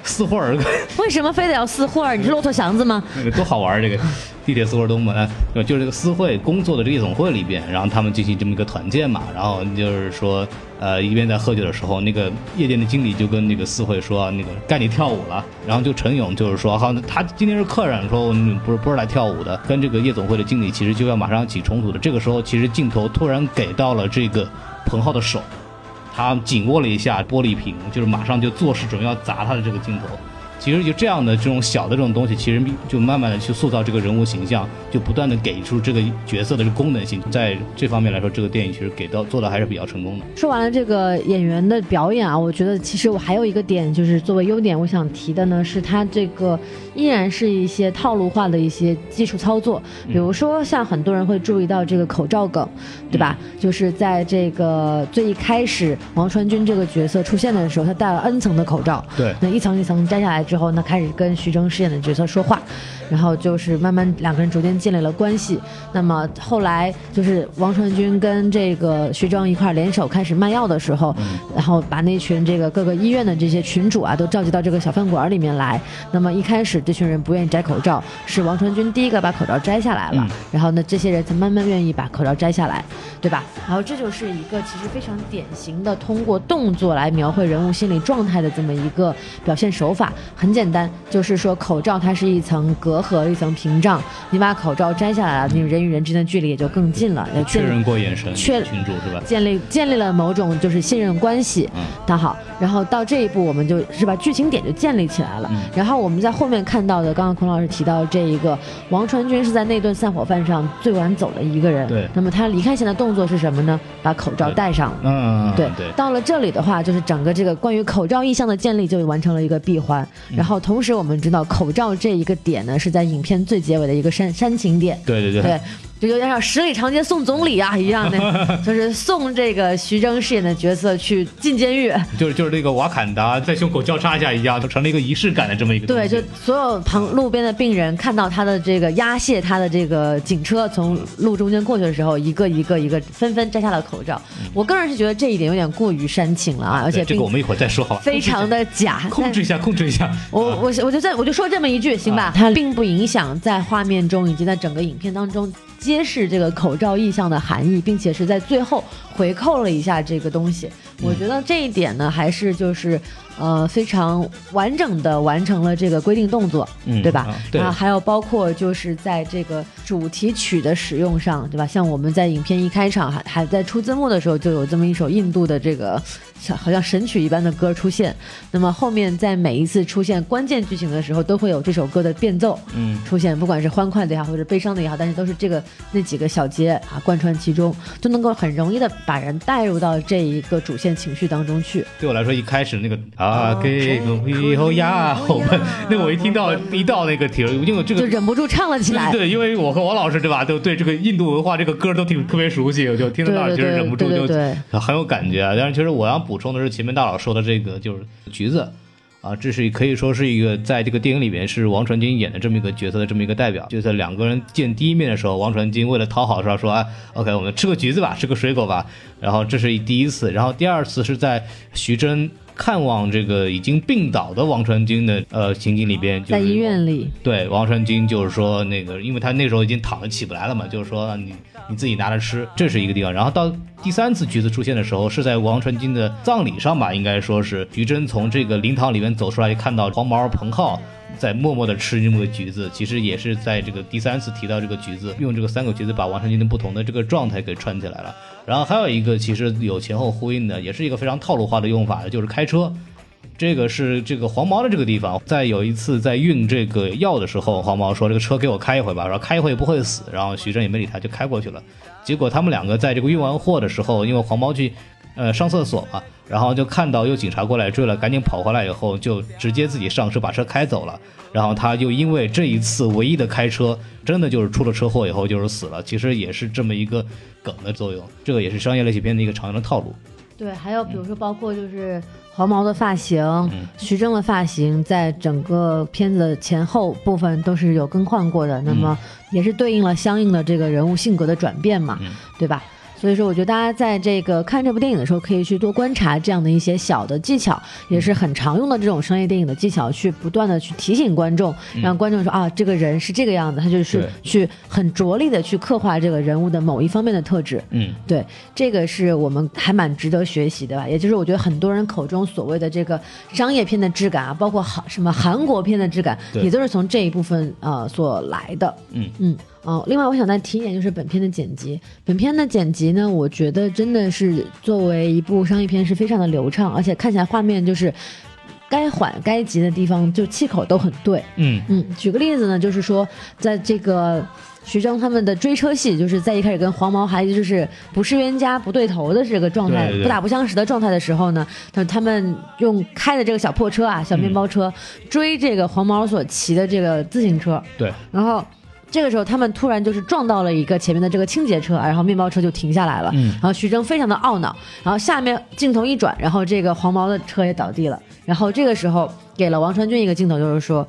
Speaker 3: 四会儿。
Speaker 2: 为什么非得要四会儿？你是骆驼祥子吗？
Speaker 3: 那个多好玩儿，这个地铁四会东嘛，哎对就是这个四会工作的这个夜总会里边，然后他们进行这么一个团建嘛，然后就是说，呃，一边在喝酒的时候，那个夜店的经理就跟那个四惠说，那个该你跳舞了，然后就陈勇就是说，好，他今天是客人，说我们不是不是来跳舞的，跟这个夜总会的经理其实就要马上起冲突的，这个时候其实镜头突然给到了这个彭浩的手。他紧握了一下玻璃瓶，就是马上就做事准备要砸他的这个镜头。其实就这样的这种小的这种东西，其实就慢慢的去塑造这个人物形象，就不断的给出这个角色的这个功能性。在这方面来说，这个电影其实给到做的还是比较成功的。
Speaker 2: 说完了这个演员的表演啊，我觉得其实我还有一个点，就是作为优点，我想提的呢是他这个依然是一些套路化的一些技术操作，比如说像很多人会注意到这个口罩梗，对吧？就是在这个最一开始王传君这个角色出现的时候，他戴了 N 层的口罩，
Speaker 3: 对
Speaker 2: 那一层一层摘下来之后，呢开始跟徐峥饰演的角色说话，然后就是慢慢两个人逐渐建立了关系。那么后来就是王传君跟这个徐峥一块儿联手开始卖药的时候，然后把那群这个各个医院的这些群主啊都召集到这个小饭馆里面来。那么一开始这群人不愿意摘口罩，是王传君第一个把口罩摘下来了，
Speaker 3: 嗯
Speaker 2: 然后呢这些人才慢慢愿意把口罩摘下来，对吧？然后这就是一个其实非常典型的通过动作来描绘人物心理状态的这么一个表现手法。很简单，就是说口罩它是一层隔阂，一层屏障，你把口罩摘下来了，你人与人之间的距离也就更近了，也
Speaker 3: 确认过眼神，
Speaker 2: 确
Speaker 3: 群主是吧？
Speaker 2: 建立建立了某种就是信任关系。
Speaker 3: 嗯
Speaker 2: 那好，然后到这一步，我们就是把剧情点就建立起来了。
Speaker 3: 嗯
Speaker 2: 然后我们在后面看到的，刚刚孔老师提到这一个王传君是在那顿散伙饭上最晚走的一个人。
Speaker 3: 对
Speaker 2: 那么他离开前的动作是什么呢？把口罩戴上了。
Speaker 3: 嗯，
Speaker 2: 对，
Speaker 3: 对，
Speaker 2: 到了这里的话，就是整个这个关于口罩意象的建立就完成了一个闭环。
Speaker 3: 嗯
Speaker 2: 然后同时我们知道口罩这一个点呢，是在影片最结尾的一个煽煽情点。
Speaker 3: 对对对。
Speaker 2: 对，就有点像十里长街送总理啊一样的，就是送这个徐峥饰演的角色去进监狱。
Speaker 3: 就是就是那个瓦坎达在胸口交叉一下一样，就成了一个仪式感的这么一个
Speaker 2: 对，就所有旁路边的病人看到他的这个押解他的这个警车从路中间过去的时候，一个一个一个纷纷摘下了口罩。我个人是觉得这一点有点过于煽情了啊，而且
Speaker 3: 这个我们一会儿再说好吧？
Speaker 2: 非常的假。
Speaker 3: 控制一下，控制一下。
Speaker 2: 我我我就在我就说这么一句行吧，它并不影响在画面中以及在整个影片当中揭示这个口罩意向的含义，并且是在最后回扣了一下这个东西。我觉得这一点呢，还是就是呃非常完整的完成了这个规定动作，
Speaker 3: 嗯
Speaker 2: 对吧？
Speaker 3: 啊对
Speaker 2: 然后还有包括就是在这个主题曲的使用上，对吧？像我们在影片一开场还还在出字幕的时候，就有这么一首印度的这个像好像神曲一般的歌出现。那么后面在每一次出现关键剧情的时候，都会有这首歌的变奏
Speaker 3: 嗯，
Speaker 2: 出现，不管是欢快的也好，或者悲伤的也好，但是都是这个那几个小节啊贯穿其中，就能够很容易的把人带入到这一个主线情绪当中去。
Speaker 3: 对我来说，一开始那个啊给个以后呀，我们那我一听到一到那个题，因为这个
Speaker 2: 就忍不住唱了起来。
Speaker 3: 对，因为我和王老师对吧，都对这个印度文化这个歌都挺特别熟悉，我就听得到，
Speaker 2: 那儿
Speaker 3: 其实忍不住就很有感觉。但是其实我要补充的是前面大佬说的这个就是橘子。啊，这是可以说是一个在这个电影里面是王传君演的这么一个角色的这么一个代表。就在两个人见第一面的时候，王传君为了讨好说说：“啊，OK，我们吃个橘子吧，吃个水果吧。”然后这是第一次，然后第二次是在徐峥看望这个已经病倒的王传君的呃情景里边，就是
Speaker 2: 在医院里，
Speaker 3: 对，王传君就是说那个，因为他那时候已经躺着起不来了嘛，就是说你你自己拿着吃，这是一个地方。然后到第三次橘子出现的时候，是在王传君的葬礼上吧，应该说是徐峥从这个灵堂里面走出来，看到黄毛彭浩。在默默地吃这么个橘子，其实也是在这个第三次提到这个橘子，用这个三个橘子把王传君的不同的这个状态给串起来了。然后还有一个其实有前后呼应的，也是一个非常套路化的用法，就是开车。这个是这个黄毛的这个地方，在有一次在运这个药的时候，黄毛说这个车给我开一回吧，然后开一回不会死，然后徐峥也没理他，就开过去了。结果他们两个在这个运完货的时候，因为黄毛去呃上厕所嘛，然后就看到有警察过来追了，赶紧跑回来以后就直接自己上车把车开走了。然后他就因为这一次唯一的开车，真的就是出了车祸以后就是死了。其实也是这么一个梗的作用，这个也是商业类型片的一个常用的套路。
Speaker 2: 对，还有比如说包括就是黄毛的发型，
Speaker 3: 嗯
Speaker 2: 徐峥的发型，在整个片子的前后部分都是有更换过的，那么也是对应了相应的这个人物性格的转变嘛，
Speaker 3: 嗯
Speaker 2: 对吧？所以说，我觉得大家在这个看这部电影的时候，可以去多观察这样的一些小的技巧，也是很常用的这种商业电影的技巧，去不断的去提醒观众，让观众说啊，这个人是这个样子，他就是去很着力的去刻画这个人物的某一方面的特质。
Speaker 3: 嗯，
Speaker 2: 对，这个是我们还蛮值得学习的吧。也就是我觉得很多人口中所谓的这个商业片的质感啊，包括韩什么韩国片的质感，也都是从这一部分呃所来的。
Speaker 3: 嗯
Speaker 2: 嗯。哦，另外我想再提一点，就是本片的剪辑。本片的剪辑呢，我觉得真的是作为一部商业片是非常的流畅，而且看起来画面就是该缓该急的地方，就气口都很对。
Speaker 3: 嗯
Speaker 2: 嗯，举个例子呢，就是说，在这个徐峥他们的追车戏，就是在一开始跟黄毛还就是不是冤家不对头的这个状态，
Speaker 3: 对对对
Speaker 2: 不打不相识的状态的时候呢，他他们用开的这个小破车啊，小面包车、追这个黄毛所骑的这个自行车，
Speaker 3: 对，
Speaker 2: 然后。这个时候，他们突然就是撞到了一个前面的这个清洁车，然后面包车就停下来了。
Speaker 3: 嗯
Speaker 2: 然后徐峥非常的懊恼，然后下面镜头一转，然后这个黄毛的车也倒地了。然后这个时候给了王传君一个镜头，就是说，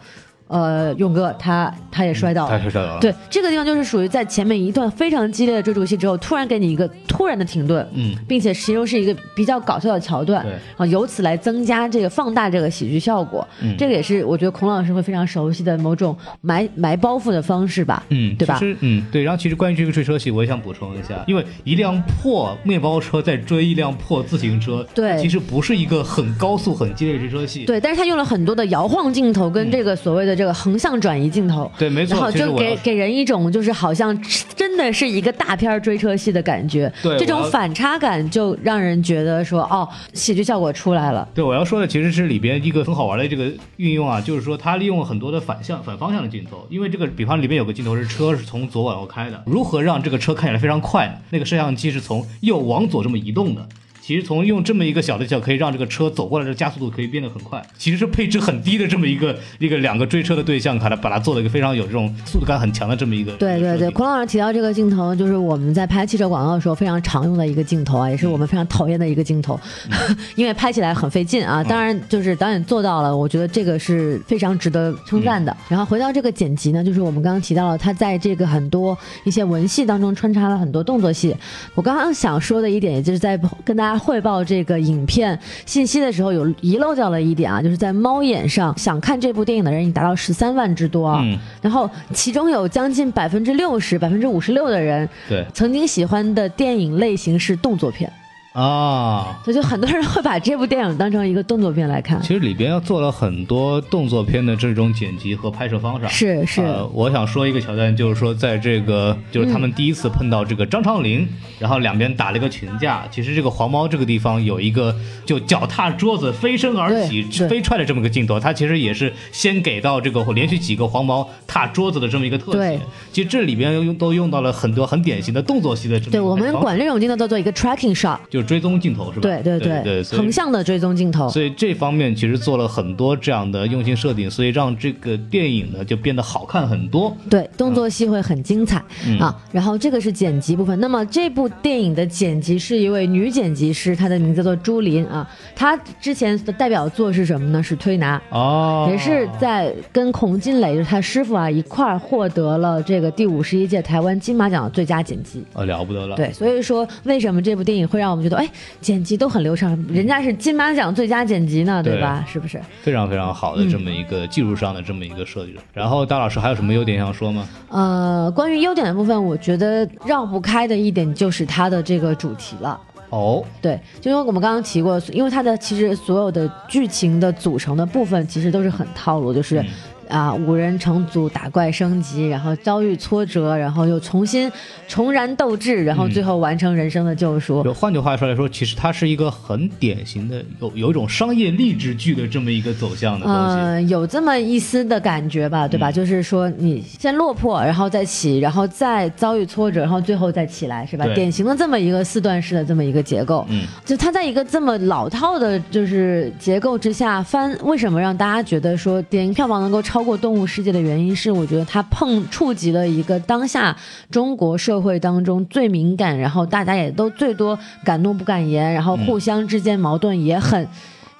Speaker 2: 呃，勇哥他他也摔倒了。
Speaker 3: 太摔倒了。，
Speaker 2: 对，这个地方就是属于在前面一段非常激烈的追逐戏之后，突然给你一个突然的停顿，
Speaker 3: 嗯，
Speaker 2: 并且其中是一个比较搞笑的桥段，
Speaker 3: 对
Speaker 2: 啊由此来增加这个放大这个喜剧效果。
Speaker 3: 嗯
Speaker 2: 这个也是我觉得孔老师会非常熟悉的某种埋埋包袱的方式吧，
Speaker 3: 嗯，
Speaker 2: 对吧
Speaker 3: 其实，嗯，对。然后其实关于这个追车戏，我也想补充一下，因为一辆破面包车在追一辆破自行车，
Speaker 2: 对
Speaker 3: 其实不是一个很高速、很激烈的追车戏。
Speaker 2: 对，但是他用了很多的摇晃镜头跟这个所谓的这个横向转移镜头。
Speaker 3: 对，没错。
Speaker 2: 然后就给给人一种就是好像真的是一个大片儿追车戏的感觉，
Speaker 3: 对这种
Speaker 2: 反差感就让人觉得说哦，喜剧效果出来了。
Speaker 3: 对，我要说的其实是里边一个很好玩的这个运用啊，就是说它利用了很多的反向、反方向的镜头。因为这个，比方里面有个镜头是车是从左往右开的，如何让这个车看起来非常快呢？那个摄像机是从右往左这么移动的。其实从用这么一个小的角，可以让这个车走过来的加速度可以变得很快。其实是配置很低的这么一个一个两个追车的对象，把它把它做了一个非常有这种速度感很强的这么一个
Speaker 2: 对对对，孔老师提到这个镜头，就是我们在拍汽车广告的时候非常常用的一个镜头啊，也是我们非常讨厌的一个镜头，因为拍起来很费劲啊。当然，就是导演做到了，我觉得这个是非常值得称赞的。然后回到这个剪辑呢，就是我们刚刚提到了，他在这个很多一些文戏当中穿插了很多动作戏。我刚刚想说的一点，也就是在跟大家汇报这个影片信息的时候，有遗漏掉了一点啊，就是在猫眼上想看这部电影的人已经达到十三万之多然后其中有将近百分之六十、百分之五十六的人
Speaker 3: 对。
Speaker 2: 曾经喜欢的电影类型是动作片，
Speaker 3: 啊。
Speaker 2: 所以就很多人会把这部电影当成一个动作片来看。
Speaker 3: 其实里边要做了很多动作片的这种剪辑和拍摄方法。
Speaker 2: 是是，
Speaker 3: 呃，我想说一个桥段，就是说在这个就是他们第一次碰到这个张长林，然后两边打了一个群架。其实这个黄毛这个地方有一个就脚踏桌子飞身而起
Speaker 2: 对对
Speaker 3: 飞踹的这么个镜头，它其实也是先给到这个连续几个黄毛踏桌子的这么一个特
Speaker 2: 对
Speaker 3: 写。其实这里边用都用到了很多很典型的动作戏的这么一个
Speaker 2: 对我们管这种镜头叫做一个 tracking shot，
Speaker 3: 就是追踪镜头是吧？
Speaker 2: 对对
Speaker 3: 对对，
Speaker 2: 横向的追踪镜头。
Speaker 3: 所以这方面其实做了很多这样的用心设定，所以让这个电影呢就变得好看很多。
Speaker 2: 对，动作戏会很精彩、
Speaker 3: 嗯
Speaker 2: 啊。然后这个是剪辑部分。那么这部电影的剪辑是一位女剪辑师，她的名字叫做朱琳啊。她之前的代表作是什么呢？是《推拿》。
Speaker 3: 哦，
Speaker 2: 也是在跟孔金磊，就是他师傅啊一块儿获得了这个第五十一届台湾金马奖的最佳剪辑。
Speaker 3: 哦了不得了。
Speaker 2: 对，所以说为什么这部电影会让我们觉得，哎，剪辑都很流畅，人家是金马奖最佳剪辑呢，对
Speaker 3: 对
Speaker 2: 吧？是不是？
Speaker 3: 非常非常好的这么一个技术上的这么一个设计。然后大老师还有什么优点想说吗？
Speaker 2: 呃，关于优点的部分，我觉得绕不开的一点就是它的这个主题了。
Speaker 3: 哦，
Speaker 2: 对，就因为我们刚刚提过，因为它的其实所有的剧情的组成的部分其实都是很套路，就是。
Speaker 3: 嗯
Speaker 2: 啊五人成组打怪升级，然后遭遇挫折，然后又重新重燃斗志，然后最后完成人生的救赎。
Speaker 3: 就换句话说来说，其实它是一个很典型的有有一种商业励志剧的这么一个走向的东西。
Speaker 2: 嗯，有这么一丝的感觉吧，对吧？
Speaker 3: 嗯
Speaker 2: 就是说你先落魄，然后再起，然后再遭遇挫折，然后最后再起来，是吧？典型的这么一个四段式的这么一个结构。
Speaker 3: 嗯，
Speaker 2: 就它在一个这么老套的，就是结构之下翻，为什么让大家觉得说电影票房能够超过《动物世界》的原因是，我觉得它碰触及了一个当下中国社会当中最敏感，然后大家也都最多敢怒不敢言，然后互相之间矛盾也很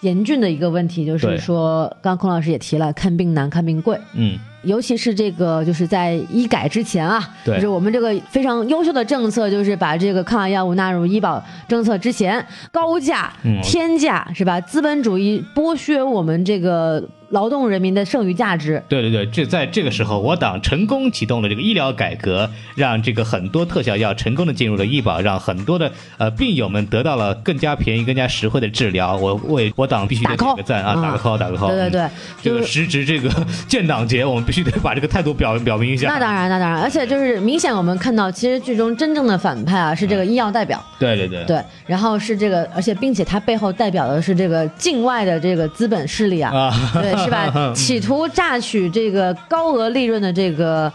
Speaker 2: 严峻的一个问题，就是说，刚刚孔老师也提了，看病难，看病贵。
Speaker 3: 嗯，
Speaker 2: 尤其是这个，就是在医改之前啊，
Speaker 3: 对。
Speaker 2: 就是我们这个非常优秀的政策，就是把这个抗癌药物纳入医保政策之前，高价、
Speaker 3: 嗯。
Speaker 2: 天价是吧？资本主义剥削我们这个劳动人民的剩余价值。
Speaker 3: 对对对，这在这个时候，我党成功启动了这个医疗改革，让这个很多特效药成功的进入了医保，让很多的呃病友们得到了更加便宜、更加实惠的治疗。我为我党必须得点个赞啊，
Speaker 2: 嗯
Speaker 3: 打个 call，打个 call。嗯
Speaker 2: 对对对，
Speaker 3: 这个时值这个建党节，我们必须得把这个态度表表明一下。
Speaker 2: 那当然，那当然，而且就是明显我们看到，其实剧中真正的反派啊是这个医药代表，
Speaker 3: 对对对
Speaker 2: 对，然后是这个，而且并且他背后代表的是这个境外的这个资本势力啊，
Speaker 3: 啊，
Speaker 2: 对，是吧？企图榨取这个高额利润的这个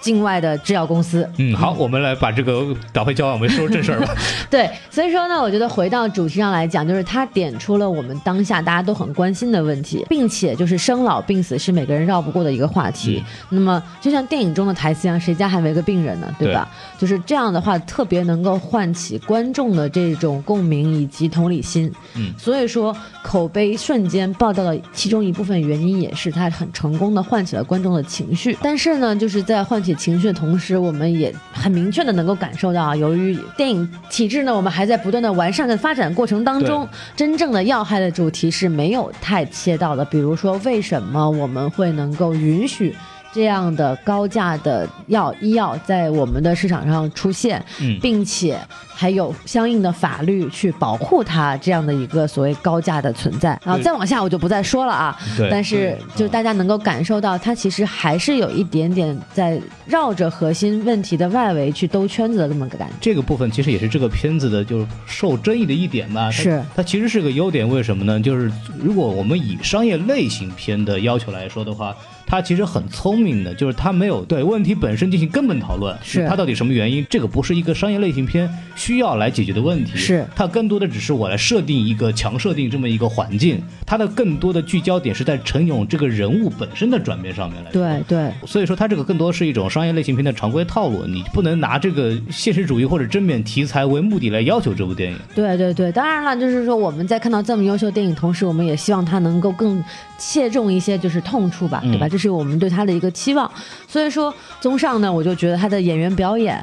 Speaker 2: 境外的制药公司。
Speaker 3: 嗯，好，我们来把这个导回交完，我们说说正事儿吧。
Speaker 2: 对，所以说呢，我觉得回到主题上来讲，就是他点出了我们当下大家都很关心的问题，并且就是生老病死是每个人绕不过的一个话题。那么就像电影中的台词一样，谁家还没个病人呢？对吧？就是这样的话，特别能够唤起观众的这种共鸣以及同理心。
Speaker 3: 嗯
Speaker 2: 所以说口碑瞬间爆掉的其中一部分原因，也是他很成功的唤起了观众的情绪。但是呢，就是在唤起情绪的同时，我们也很明确的能够感受到啊，由于电影体制呢，我们还在不断的完善的发展过程当中，真正的要害的主题是没有太切到的。比如说，为什么我们会能够允许？这样的高价的药医药在我们的市场上出现，
Speaker 3: 嗯
Speaker 2: 并且还有相应的法律去保护它这样的一个所谓高价的存在。然后再往下我就不再说了啊。
Speaker 3: 对
Speaker 2: 但是就大家能够感受到，它其实还是有一点点在绕着核心问题的外围去兜圈子的这么个感觉。
Speaker 3: 这个部分其实也是这个片子的，就是受争议的一点吧。它
Speaker 2: 是
Speaker 3: 它其实是个优点，为什么呢？就是如果我们以商业类型片的要求来说的话，它其实很聪明的，就是他没有对问题本身进行根本讨论，
Speaker 2: 是
Speaker 3: 他到底什么原因？这个不是一个商业类型片需要来解决的问题，
Speaker 2: 是
Speaker 3: 它更多的只是我来设定一个强设定这么一个环境，它的更多的聚焦点是在陈勇这个人物本身的转变上面来。
Speaker 2: 对对，
Speaker 3: 所以说，它这个更多是一种商业类型片的常规套路，你不能拿这个现实主义或者正面题材为目的来要求这部电影。
Speaker 2: 对对对，当然了，就是说我们在看到这么优秀的电影同时，我们也希望它能够更切中一些就是痛处吧，对吧？
Speaker 3: 嗯
Speaker 2: 这是我们对他的一个期望。所以说，综上呢，我就觉得他的演员表演，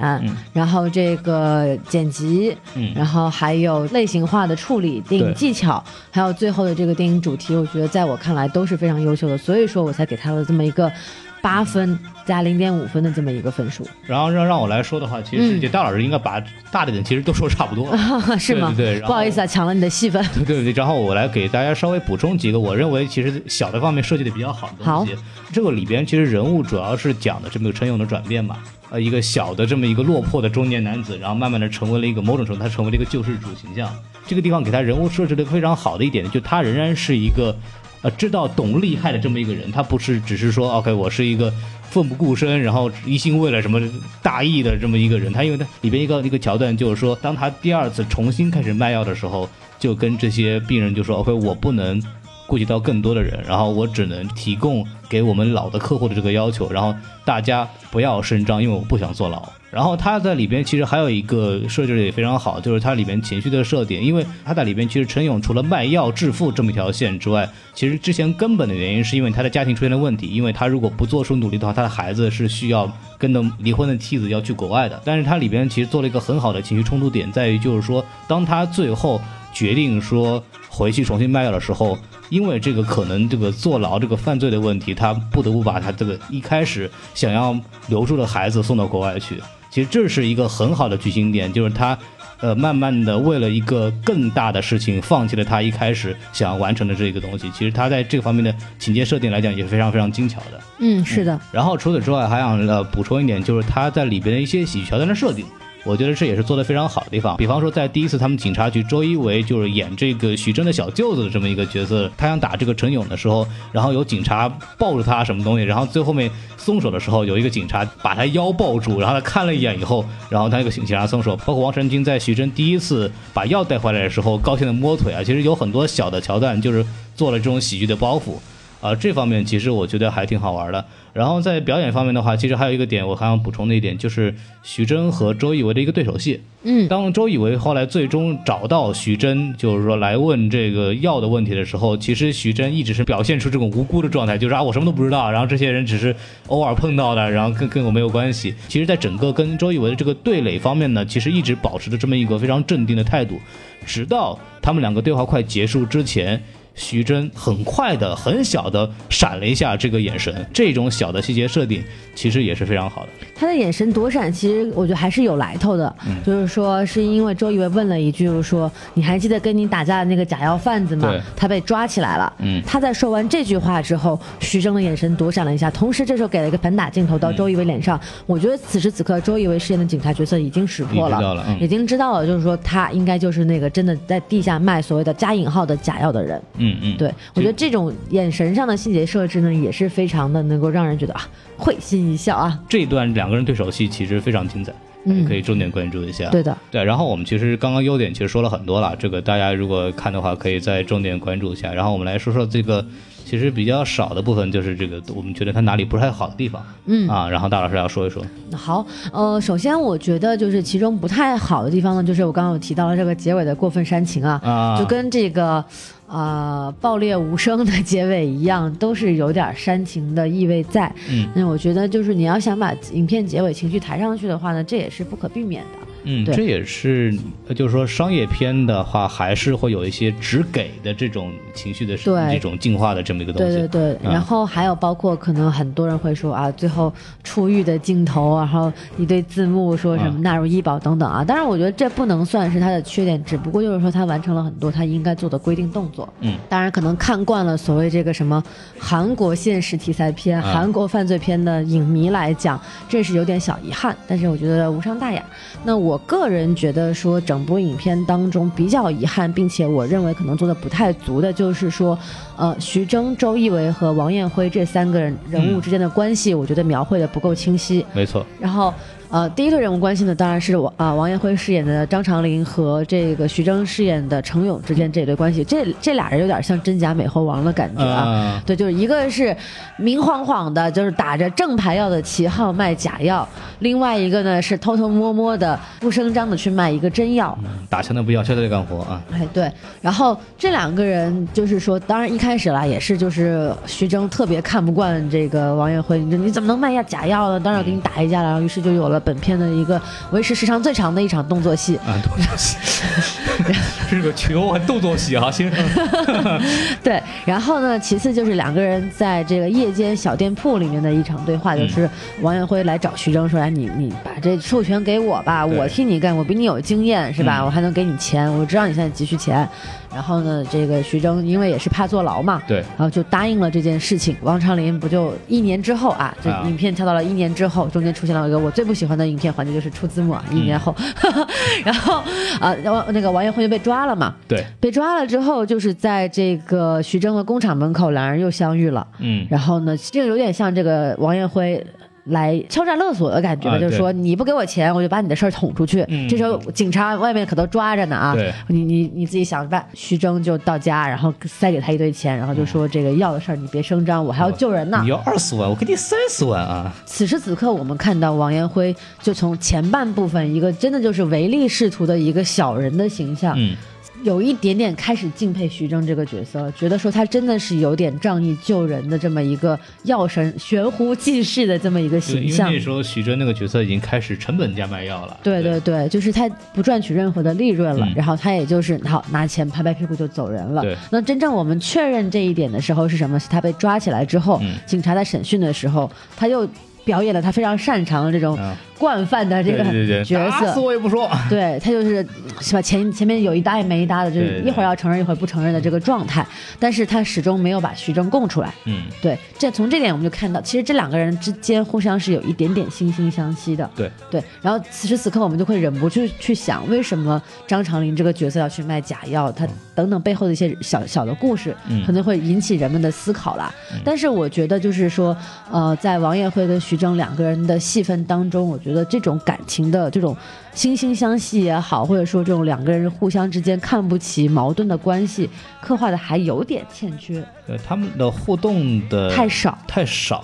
Speaker 2: 然后这个剪辑，
Speaker 3: 嗯
Speaker 2: 然后还有类型化的处理、电影技巧，还有最后的这个电影主题，我觉得在我看来都是非常优秀的，所以说我才给他了这么一个八分加零点五分的这么一个分数，
Speaker 3: 然后让让我来说的话，其实
Speaker 2: 嗯
Speaker 3: 这大老师应该把大的点其实都说差不多了。
Speaker 2: 是吗？
Speaker 3: 对对对
Speaker 2: 不好意思啊，抢了你的戏份。
Speaker 3: 对对对，然后我来给大家稍微补充几个我认为其实小的方面设计的比较好的东西。这个里边其实人物主要是讲的这么个陈勇的转变嘛，呃，一个小的这么一个落魄的中年男子，然后慢慢的成为了一个某种程度他成为了一个救世主形象。这个地方给他人物设置的非常好的一点，就他仍然是一个呃知道懂利害的这么一个人，他不是只是说 OK 我是一个。奋不顾身，然后一心为了什么大义的这么一个人，他因为他里边一个一个桥段就是说，当他第二次重新开始卖药的时候，就跟这些病人就说：“OK，我不能顾及到更多的人，然后我只能提供给我们老的客户的这个要求，然后大家不要声张，因为我不想坐牢。”然后他在里边其实还有一个设置的也非常好，就是它里边情绪的设点，因为他在里边其实陈勇除了卖药致富这么一条线之外，其实之前根本的原因是因为他的家庭出现了问题，因为他如果不做出努力的话，他的孩子是需要跟着离婚的妻子要去国外的。但是它里边其实做了一个很好的情绪冲突点，在于就是说，当他最后决定说回去重新卖药的时候，因为这个可能这个坐牢这个犯罪的问题，他不得不把他这个一开始想要留住的孩子送到国外去。其实这是一个很好的剧情点，就是他呃，慢慢的为了一个更大的事情，放弃了他一开始想要完成的这个东西。其实他在这个方面的情节设定来讲也是非常非常精巧的。
Speaker 2: 嗯，是的，
Speaker 3: 然后除此之外，还想呃补充一点，就是他在里边的一些喜剧桥段的设定。我觉得这也是做的非常好的地方。比方说，在第一次他们警察局，周一围就是演这个徐峥的小舅子的这么一个角色，他想打这个陈勇的时候，然后有警察抱住他什么东西，然后最后面松手的时候，有一个警察把他腰抱住，然后他看了一眼以后，然后他那个警察松手。包括王传君在徐峥第一次把药带回来的时候，高兴的摸腿啊，其实有很多小的桥段，就是做了这种喜剧的包袱。啊，这方面其实我觉得还挺好玩的。然后在表演方面的话，其实还有一个点我还想补充的一点，就是徐峥和周一围的一个对手戏。
Speaker 2: 嗯，
Speaker 3: 当周以为后来最终找到徐峥，就是说来问这个药的问题的时候，其实徐峥一直是表现出这种无辜的状态，就是啊我什么都不知道，然后这些人只是偶尔碰到的，然后跟跟我没有关系。其实，在整个跟周以为的这个对垒方面呢，其实一直保持着这么一个非常镇定的态度，直到他们两个对话快结束之前。徐峥很快的、很小的闪了一下这个眼神，这种小的细节设定其实也是非常好的。
Speaker 2: 他的眼神躲闪，其实我觉得还是有来头的。
Speaker 3: 嗯
Speaker 2: 就是说，是因为周一围问了一句，就是说你还记得跟你打架的那个假药贩子吗
Speaker 3: 对？
Speaker 2: 他被抓起来了。
Speaker 3: 嗯
Speaker 2: 他在说完这句话之后，徐峥的眼神躲闪了一下，同时这时候给了一个反打镜头到周一围脸上。我觉得此时此刻，周一围饰演的警察角色已经识破
Speaker 3: 了嗯
Speaker 2: 已经知道了，就是说他应该就是那个真的在地下卖所谓的加引号的假药的人。
Speaker 3: 嗯嗯嗯，
Speaker 2: 对，我觉得这种眼神上的细节设置呢，也是非常的能够让人觉得啊会心一笑啊。
Speaker 3: 这一段两个人对手戏其实非常精彩，
Speaker 2: 嗯
Speaker 3: 可以重点关注一下。
Speaker 2: 对的，
Speaker 3: 对，然后我们其实刚刚优点其实说了很多了，这个大家如果看的话，可以再重点关注一下。然后我们来说说这个其实比较少的部分，就是这个我们觉得它哪里不太好的地方。
Speaker 2: 嗯
Speaker 3: 啊，然后大老师要说一说。
Speaker 2: 好，呃，首先我觉得就是其中不太好的地方呢，就是我刚刚有提到了这个结尾的过分煽情啊，
Speaker 3: 啊
Speaker 2: 就跟这个呃爆裂无声的结尾一样，都是有点煽情的意味在。
Speaker 3: 嗯
Speaker 2: 那我觉得就是你要想把影片结尾情绪抬上去的话呢，这也是不可避免的。
Speaker 3: 嗯，
Speaker 2: 对
Speaker 3: 这也是，呃就是说商业片的话，还是会有一些只给的这种情绪的
Speaker 2: 对
Speaker 3: 这种进化的这么一个东西。
Speaker 2: 对对对，
Speaker 3: 嗯
Speaker 2: 然后还有包括可能很多人会说啊，最后出狱的镜头，然后一堆字幕说什么
Speaker 3: 嗯
Speaker 2: 纳入医保等等啊。当然，我觉得这不能算是他的缺点，只不过就是说他完成了很多他应该做的规定动作。
Speaker 3: 嗯，
Speaker 2: 当然可能看惯了所谓这个什么韩国现实题材片、
Speaker 3: 嗯
Speaker 2: 韩国犯罪片的影迷来讲，这是有点小遗憾，但是我觉得无伤大雅。那我个人觉得说，整部影片当中比较遗憾，并且我认为可能做的不太足的，就是说，呃，徐峥、周一围和王艳辉这三个人人物之间的关系，我觉得描绘的不够清晰。
Speaker 3: 没错。
Speaker 2: 然后，呃，第一对人物关系呢，当然是王啊、王彦辉饰演的张长林和这个徐峥饰演的程勇之间这对关系，这这俩人有点像真假美猴王的感觉啊。
Speaker 3: 啊，
Speaker 2: 对，就是一个是明晃晃的，就是打着正牌药的旗号卖假药；另外一个呢是偷偷摸摸的、不声张的去卖一个真药。
Speaker 3: 打枪的不要，悄悄的干活啊。
Speaker 2: 哎，对，然后这两个人就是说，当然一开始啦，也是就是徐峥特别看不惯这个王彦辉，你说你怎么能卖下假药呢？当然要给你打一架了，然后于是就有了本片的一个维持时长最长的一场动作戏。
Speaker 3: 啊，动作戏，是个球还动作戏啊，先生。
Speaker 2: 对，然后呢，其次就是两个人在这个夜间小店铺里面的一场对话，就是王艳辉来找徐峥说：“哎，你你把这授权给我吧，我替你干，我比你有经验是吧？
Speaker 3: 嗯
Speaker 2: 我还能给你钱，我知道你现在急需钱。”然后呢，这个徐峥因为也是怕坐牢嘛，
Speaker 3: 对，
Speaker 2: 然后就答应了这件事情。王昌龄不就一年之后啊，这
Speaker 3: 啊
Speaker 2: 影片跳到了一年之后，中间出现了一个我最不喜欢的影片环节，就是出字幕啊，一年后，然后啊，王那个王艳辉就被抓了嘛。
Speaker 3: 对，
Speaker 2: 被抓了之后，就是在这个徐峥的工厂门口，两人又相遇了。
Speaker 3: 嗯，
Speaker 2: 然后呢，这个有点像这个王艳辉。来敲诈勒索的感觉，
Speaker 3: 啊
Speaker 2: 就是说你不给我钱，我就把你的事儿捅出去。
Speaker 3: 嗯
Speaker 2: 这时候警察外面可都抓着呢啊！
Speaker 3: 对
Speaker 2: 你你你自己想办。徐峥就到家，然后塞给他一堆钱，然后就说这个药的事儿你别声张，我还要救人呢
Speaker 3: 你。要二十万，我给你三十万啊。
Speaker 2: 此时此刻，我们看到王艳辉就从前半部分一个真的就是唯利是图的一个小人的形象，
Speaker 3: 嗯，
Speaker 2: 有一点点开始敬佩徐峥这个角色了，觉得说他真的是有点仗义救人的这么一个药神、悬壶济世的这么一个形象
Speaker 3: 为那。时候徐峥那个角色已经开始成本价卖药了。
Speaker 2: 对对对，就是他不赚取任何的利润了，
Speaker 3: 嗯
Speaker 2: 然后他也就是好拿钱拍拍屁股就走人了
Speaker 3: 对。
Speaker 2: 那真正我们确认这一点的时候是什么？是他被抓起来之后，
Speaker 3: 嗯
Speaker 2: 警察在审讯的时候，他又表演了他非常擅长的这种
Speaker 3: 啊
Speaker 2: 惯犯的这个角
Speaker 3: 打死
Speaker 2: 色，
Speaker 3: 我也不说。
Speaker 2: 对他就是是吧？前前面有一搭也没一搭的，就是一会儿要承认一会儿不承认的这个状态，但是他始终没有把徐峥供出来。
Speaker 3: 嗯，
Speaker 2: 对，这从这点我们就看到，其实这两个人之间互相是有一点点惺惺相惜的。
Speaker 3: 对
Speaker 2: 对，然后此时此刻我们就会忍不住去想，为什么张长林这个角色要去卖假药？他等等背后的一些小小的故事，
Speaker 3: 嗯
Speaker 2: 可能会引起人们的思考啦。但是我觉得就是说，呃，在王艳辉跟徐峥两个人的戏份当中，我觉得这种感情的这种惺惺相惜也好，或者说这种两个人互相之间看不起、矛盾的关系，刻画的还有点欠缺，
Speaker 3: 对他们的互动的
Speaker 2: 太少。
Speaker 3: 太少。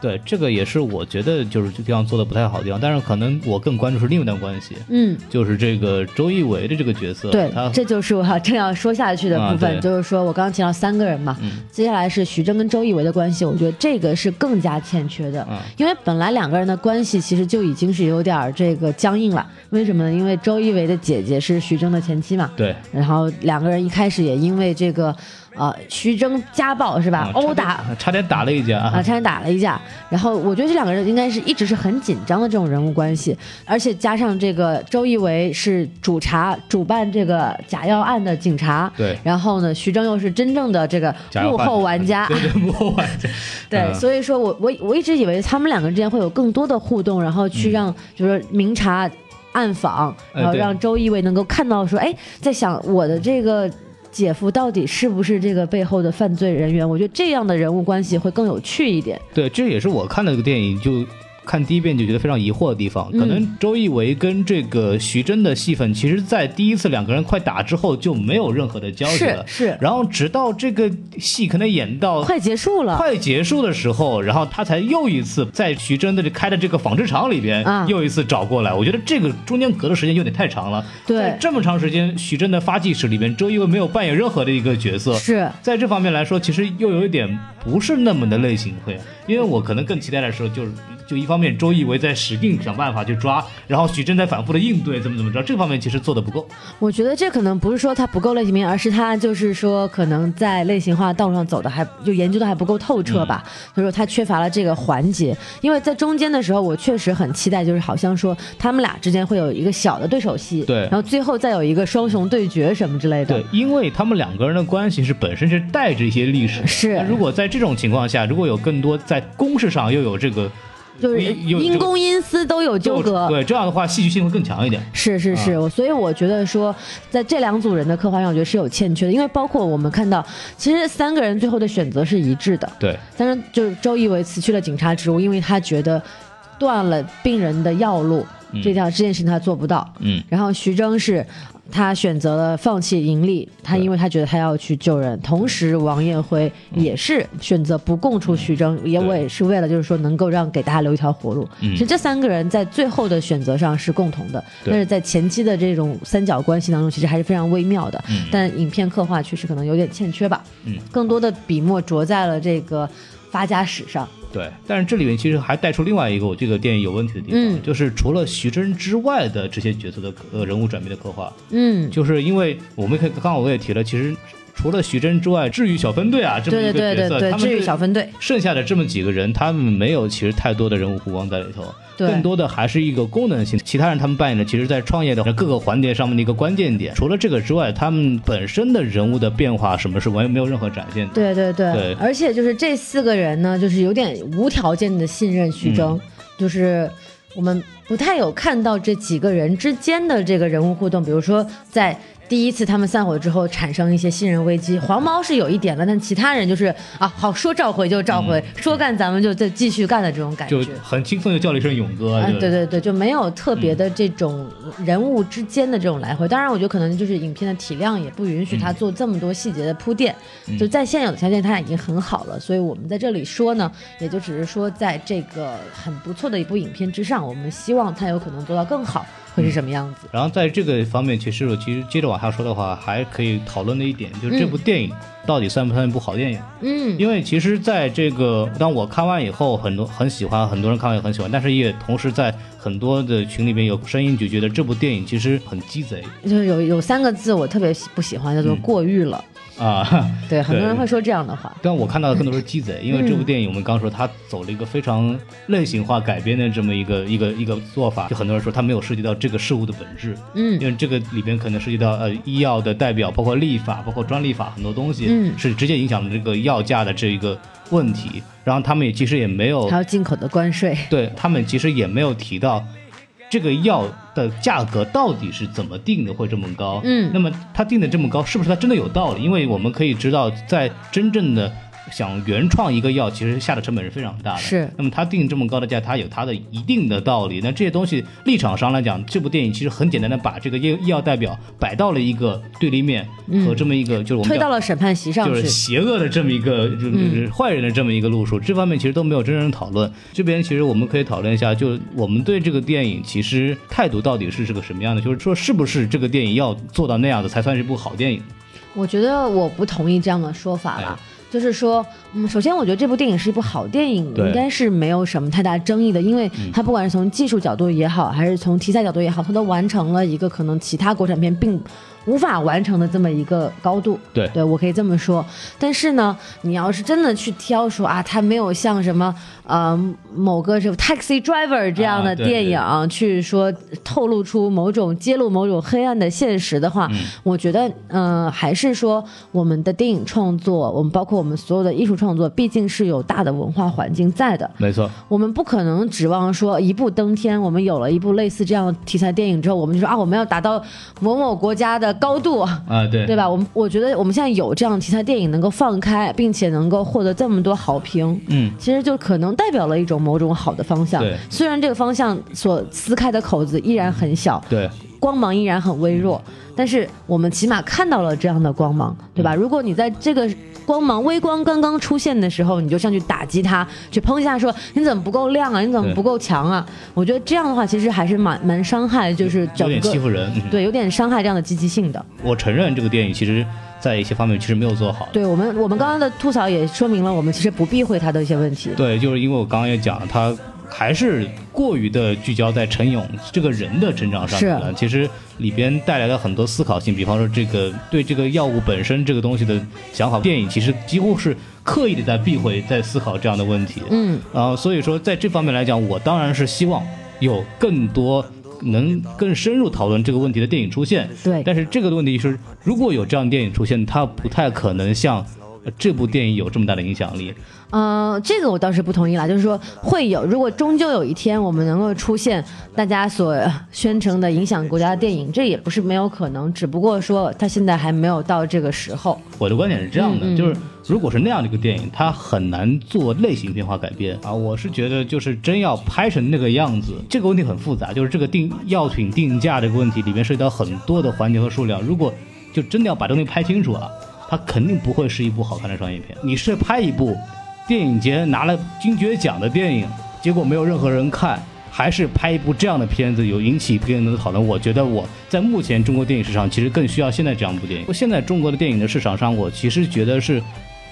Speaker 3: 对，这个也是我觉得就是这地方做的不太好的地方，但是可能我更关注是另一段关系，
Speaker 2: 嗯，
Speaker 3: 就是这个周一围的这个角色，
Speaker 2: 对
Speaker 3: 他，
Speaker 2: 这就是我要正要说下去的部分，
Speaker 3: 啊
Speaker 2: 就是说我刚刚提到三个人嘛，
Speaker 3: 嗯
Speaker 2: 接下来是徐峥跟周一围的关系，我觉得这个是更加欠缺的，
Speaker 3: 嗯
Speaker 2: 因为本来两个人的关系其实就已经是有点儿这个僵硬了，为什么呢？因为周一围的姐姐是徐峥的前妻嘛，
Speaker 3: 对
Speaker 2: 然后两个人一开始也因为这个，呃，徐峥家暴是吧，
Speaker 3: 啊
Speaker 2: 殴打
Speaker 3: 差点差点打了一架
Speaker 2: 啊，差点打了一架。然后我觉得这两个人应该是一直是很紧张的这种人物关系，而且加上这个周一围是主查主办这个假药案的警察，
Speaker 3: 对。
Speaker 2: 然后呢，徐峥又是真正的这个 幕后玩家，
Speaker 3: 对对幕后玩家，
Speaker 2: 对，
Speaker 3: 嗯。
Speaker 2: 所以说我我我一直以为他们两个人之间会有更多的互动，然后去让、就是说明察暗访，然后让周一围能够看到说，哎，在想我的这个。姐夫到底是不是这个背后的犯罪人员？我觉得这样的人物关系会更有趣一点。
Speaker 3: 对，这也是我看的这个电影就。看第一遍就觉得非常疑惑的地方，可能周一围跟这个徐峥的戏份，其实，在第一次两个人快打之后就没有任何的交集了。
Speaker 2: 是是
Speaker 3: 然后直到这个戏可能演到
Speaker 2: 快结束了，
Speaker 3: 快结束的时候，然后他才又一次在徐峥的这开的这个纺织厂里边，
Speaker 2: 啊
Speaker 3: 又一次找过来。我觉得这个中间隔的时间有点太长了。
Speaker 2: 对
Speaker 3: 在这么长时间，徐峥的发迹史里边，周一围没有扮演任何的一个角色。
Speaker 2: 是
Speaker 3: 在这方面来说，其实又有一点不是那么的类型会，因为我可能更期待的时候，就是就一方面周一围在使劲想办法去抓，然后徐峥在反复的应对，怎么怎么着，这方面其实做的不够。
Speaker 2: 我觉得这可能不是说他不够类型片，而是他就是说可能在类型化道路上走的还就研究的还不够透彻吧，所以说他缺乏了这个环节。因为在中间的时候，我确实很期待，就是好像说他们俩之间会有一个小的对手戏，
Speaker 3: 对
Speaker 2: 然后最后再有一个双雄对决什么之类的
Speaker 3: 对，，因为他们两个人的关系是本身是带着一些历史。
Speaker 2: 是
Speaker 3: 如果在这种情况下，如果有更多在公式上又有这个
Speaker 2: 就是因公因私都有纠葛，
Speaker 3: 对，这样的话戏剧性会更强一点。
Speaker 2: 是是是，
Speaker 3: 啊
Speaker 2: 所以我觉得说，在这两组人的刻画上，我觉得是有欠缺的，因为包括我们看到，其实三个人最后的选择是一致的，
Speaker 3: 对，
Speaker 2: 但是就是周一围辞去了警察职务，因为他觉得断了病人的药路，
Speaker 3: 嗯
Speaker 2: 这条这件事情他做不到。
Speaker 3: 嗯，
Speaker 2: 然后徐峥是。他选择了放弃盈利，他因为他觉得他要去救人，同时王艳辉也是选择不供出徐峥，也我也是为了就是说能够让给大家留一条活路。
Speaker 3: 嗯
Speaker 2: 其实这三个人在最后的选择上是共同的，但是在前期的这种三角关系当中，其实还是非常微妙的。
Speaker 3: 嗯
Speaker 2: 但影片刻画确实可能有点欠缺吧。
Speaker 3: 嗯，
Speaker 2: 更多的笔墨着在了这个发家史上。
Speaker 3: 对，但是这里面其实还带出另外一个我这个电影有问题的地方，
Speaker 2: 嗯。
Speaker 3: 就是除了徐峥之外的这些角色的呃人物转变的刻画，
Speaker 2: 嗯，
Speaker 3: 就是因为我们可以刚刚我也提了，其实除了徐峥之外，治愈小分队啊这么
Speaker 2: 对
Speaker 3: 一个角色，
Speaker 2: 对对对对，治愈
Speaker 3: 他们是
Speaker 2: 小分队。
Speaker 3: 剩下的这么几个人，他们没有其实太多的人物弧光在里头，
Speaker 2: 对
Speaker 3: 更多的还是一个功能性。其他人他们扮演的其实在创业的各个环节上面的一个关键点。除了这个之外，他们本身的人物的变化什么是完全没有任何展现的。
Speaker 2: 对对对，
Speaker 3: 对
Speaker 2: 而且就是这四个人呢，就是有点无条件的信任徐峥，
Speaker 3: 嗯
Speaker 2: 就是我们不太有看到这几个人之间的这个人物互动，比如说在。第一次他们散伙之后产生一些信任危机，黄毛是有一点了，但其他人就是啊，好说召回就召回，说干咱们就再继续干的这种感觉。
Speaker 3: 就很轻松就叫了一声勇哥，
Speaker 2: 啊，
Speaker 3: 就
Speaker 2: 对对对，就没有特别的这种人物之间的这种来回。当然，我觉得可能就是影片的体量也不允许他做这么多细节的铺垫。就在现有的条件，他已经很好了。所以我们在这里说呢，也就只是说，在这个很不错的一部影片之上，我们希望他有可能做到更好，会是什么样子？
Speaker 3: 然后在这个方面，其实我其实接着往下说的话，还可以讨论的一点就是这部电影到底算不算一部好电影？
Speaker 2: 嗯，
Speaker 3: 因为其实在这个当我看完以后，很多很喜欢，很多人看完也很喜欢，但是也同时在很多的群里面有声音就觉得这部电影其实很鸡贼。
Speaker 2: 就是有有三个字我特别喜不喜欢，叫做
Speaker 3: 嗯
Speaker 2: 过誉了。
Speaker 3: 啊。
Speaker 2: 对，很多人会说这样的话。
Speaker 3: 但我看到的更多是鸡贼，因为这部电影我们刚说它走了一个非常类型化改编的这么一个一个一个做法，就很多人说它没有涉及到这个事物的本质，
Speaker 2: 嗯
Speaker 3: 因为这个里边可能涉及到呃医药的代表，包括立法，包括专利法很多东西，
Speaker 2: 嗯
Speaker 3: 是直接影响了这个药价的这一个问题。然后他们也其实也没有
Speaker 2: 还有进口的关税，
Speaker 3: 对他们其实也没有提到这个药的价格到底是怎么定的会这么高。
Speaker 2: 嗯
Speaker 3: 那么它定的这么高，是不是它真的有道理？因为我们可以知道，在真正的想原创一个药，其实下的成本是非常大的。
Speaker 2: 是
Speaker 3: 那么他定这么高的价，他有他的一定的道理。那这些东西立场上来讲，这部电影其实很简单的把这个医医药代表摆到了一个对立面，和这么一个就是我们
Speaker 2: 推到了审判席上
Speaker 3: 就是。邪恶的这么一个，就是就是坏人的这么一个路数，这方面其实都没有真正讨论。这边其实我们可以讨论一下，就我们对这个电影其实态度到底是是个什么样的？就是说，是不是这个电影要做到那样的才算是一部好电影？
Speaker 2: 我觉得我不同意这样的说法啦。就是说，嗯，首先我觉得这部电影是一部好电影，应该是没有什么太大争议的，因为它不管是从技术角度也好，还是从题材角度也好，它都完成了一个可能其他国产片并无法完成的这么一个高度。
Speaker 3: 对
Speaker 2: 对我可以这么说。但是呢，你要是真的去挑说啊，它没有像什么呃某个什么 Taxi Driver 这样的电影、去说透露出某种揭露某种黑暗的现实的话，我觉得嗯、呃还是说我们的电影创作，我们包括我们所有的艺术创作，毕竟是有大的文化环境在的。
Speaker 3: 没错，
Speaker 2: 我们不可能指望说一步登天。我们有了一部类似这样题材电影之后，我们就说啊，我们要达到某某国家的高度，
Speaker 3: 啊，对，
Speaker 2: 对吧？我们我觉得我们现在有这样题材电影能够放开，并且能够获得这么多好评，
Speaker 3: 嗯，
Speaker 2: 其实就可能代表了一种某种好的方向
Speaker 3: 对。
Speaker 2: 虽然这个方向所撕开的口子依然很小，
Speaker 3: 对，
Speaker 2: 光芒依然很微弱，但是我们起码看到了这样的光芒，对吧？如果你在这个光芒微光刚刚出现的时候，你就上去打击它，去抨一下，说你怎么不够亮啊，你怎么不够强啊？我觉得这样的话，其实还是蛮蛮伤害，就是
Speaker 3: 有
Speaker 2: 整
Speaker 3: 点欺负
Speaker 2: 个
Speaker 3: 人。嗯
Speaker 2: 对，有点伤害这样的积极性的。
Speaker 3: 我承认这个电影其实在一些方面其实没有做好。
Speaker 2: 对我们，我们刚刚的吐槽也说明了，我们其实不避讳他的一些问题。
Speaker 3: 对，就是因为我刚刚也讲了，他还是过于的聚焦在陈勇这个人的成长上面了。其实里边带来了很多思考性，比方说这个对这个药物本身这个东西的想法，电影其实几乎是刻意的在避讳、在思考这样的问题。
Speaker 2: 嗯，
Speaker 3: 啊、所以说在这方面来讲，我当然是希望有更多。能更深入讨论这个问题的电影出现，
Speaker 2: 对
Speaker 3: 但是这个问题是，如果有这样的电影出现，它不太可能像呃这部电影有这么大的影响力。
Speaker 2: 呃，这个我倒是不同意啦，就是说会有，如果终究有一天我们能够出现大家所宣称的影响国家的电影，这也不是没有可能，只不过说它现在还没有到这个时候。
Speaker 3: 我的观点是这样的，
Speaker 2: 嗯嗯
Speaker 3: 就是如果是那样的一个电影，它很难做类型片化改编啊。我是觉得，就是真要拍成那个样子，这个问题很复杂，就是这个定药品定价这个问题里面涉及到很多的环节和数量。如果就真的要把东西拍清楚啊，它肯定不会是一部好看的商业片。你是拍一部电影节拿了金爵奖的电影，结果没有任何人看。还是拍一部这样的片子有引起别人的讨论，我觉得我在目前中国电影市场其实更需要现在这样一部电影。现在中国的电影的市场上，我其实觉得是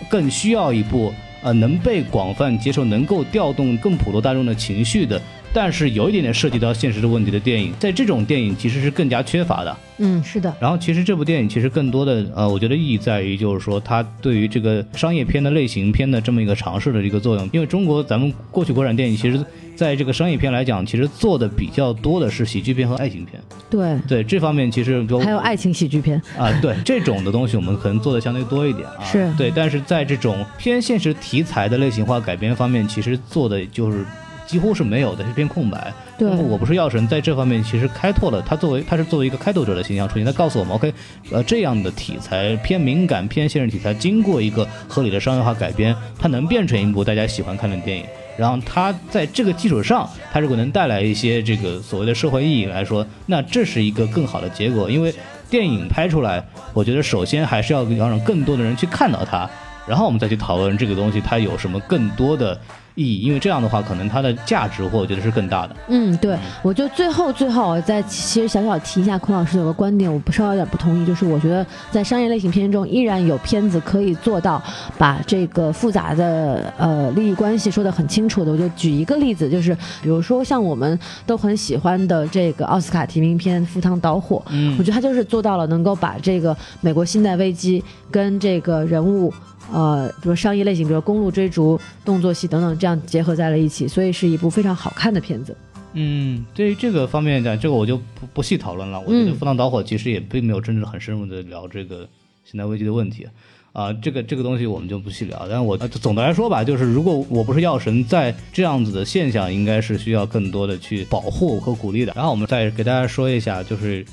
Speaker 3: 更需要一部呃能被广泛接受、能够调动更普罗大众的情绪的，但是有一点点涉及到现实的问题的电影，在这种电影其实是更加缺乏的。
Speaker 2: 嗯，是的，
Speaker 3: 然后其实这部电影其实更多的呃，我觉得意义在于就是说它对于这个商业片的类型片的这么一个尝试的一个作用。因为中国咱们过去国产电影其实在这个商业片来讲，其实做的比较多的是喜剧片和爱情片。
Speaker 2: 对，
Speaker 3: 对这方面其实就
Speaker 2: 还有爱情喜剧片，
Speaker 3: 啊，对这种的东西，我们可能做的相对多一点啊。
Speaker 2: 是
Speaker 3: 对，但是在这种偏现实题材的类型化改编方面，其实做的就是几乎是没有的，是片空白。
Speaker 2: 对
Speaker 3: 我不是药神在这方面其实开拓了，他作为他是作为一个开拓者的形象出现，他告诉我们，OK，呃，这样的题材偏敏感、偏现实题材，经过一个合理的商业化改编，它能变成一部大家喜欢看的电影。然后它在这个基础上，它如果能带来一些这个所谓的社会意义来说，那这是一个更好的结果。因为电影拍出来，我觉得首先还是要要让更多的人去看到它。然后我们再去讨论这个东西它有什么更多的意义，因为这样的话，可能它的价值或我觉得是更大的。
Speaker 2: 嗯，对，我就最后最后我再其实小小提一下孔老师有个观点，我不稍微有点不同意，就是我觉得在商业类型片中依然有片子可以做到把这个复杂的呃利益关系说得很清楚的。我就举一个例子，就是比如说像我们都很喜欢的这个奥斯卡提名片《赴汤蹈火》，
Speaker 3: 嗯
Speaker 2: 我觉得他就是做到了能够把这个美国信贷危机跟这个人物。呃，比如商业类型，比如公路追逐、动作戏等等，这样结合在了一起，所以是一部非常好看的片子。
Speaker 3: 嗯，对于这个方面讲，这个我就不不细讨论了。我觉得《赴汤蹈火》其实也并没有真正很深入的聊这个现代危机的问题。啊、这个这个东西我们就不细聊。但我、总的来说吧，就是如果我不是药神，在这样子的现象，应该是需要更多的去保护和鼓励的。然后我们再给大家说一下，就是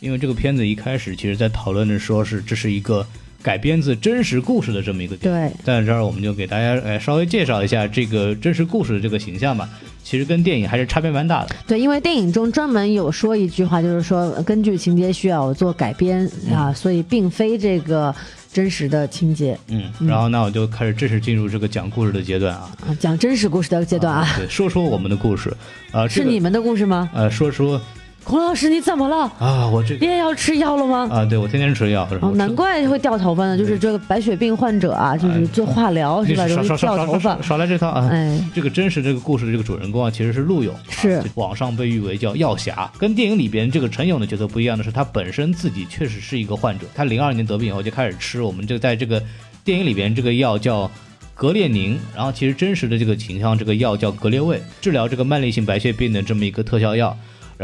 Speaker 3: 因为这个片子一开始其实在讨论的说是这是一个改编自真实故事的这么一个电影。
Speaker 2: 对，
Speaker 3: 在这儿我们就给大家呃稍微介绍一下这个真实故事的这个形象吧。其实跟电影还是差别蛮大的。
Speaker 2: 对，因为电影中专门有说一句话，就是说呃根据情节需要做改编啊，所以并非这个真实的情节
Speaker 3: 嗯，然后那我就开始正式进入这个讲故事的阶段啊。
Speaker 2: 啊，讲真实故事的阶段啊，
Speaker 3: 对，说说我们的故事，啊，这个
Speaker 2: 是你们的故事吗？
Speaker 3: 呃，说说
Speaker 2: 孔老师，你怎么了？
Speaker 3: 啊，我这
Speaker 2: 你也要吃药了吗？
Speaker 3: 啊，对我天天吃药，
Speaker 2: 哦，难怪会掉头发呢，就是这个白血病患者啊，就是做化疗是吧，容易掉头发
Speaker 3: 少来这套啊。
Speaker 2: 哎，
Speaker 3: 这个真实这个故事的这个主人公啊，其实是陆勇，
Speaker 2: 是
Speaker 3: 啊网上被誉为叫药侠。跟电影里边这个陈勇的角色不一样的是，他本身自己确实是一个患者。他零二年得病以后就开始吃我们就在这个电影里边这个药叫格列宁，然后其实真实的这个情况，这个药叫格列卫，治疗这个慢粒性白血病的这么一个特效药。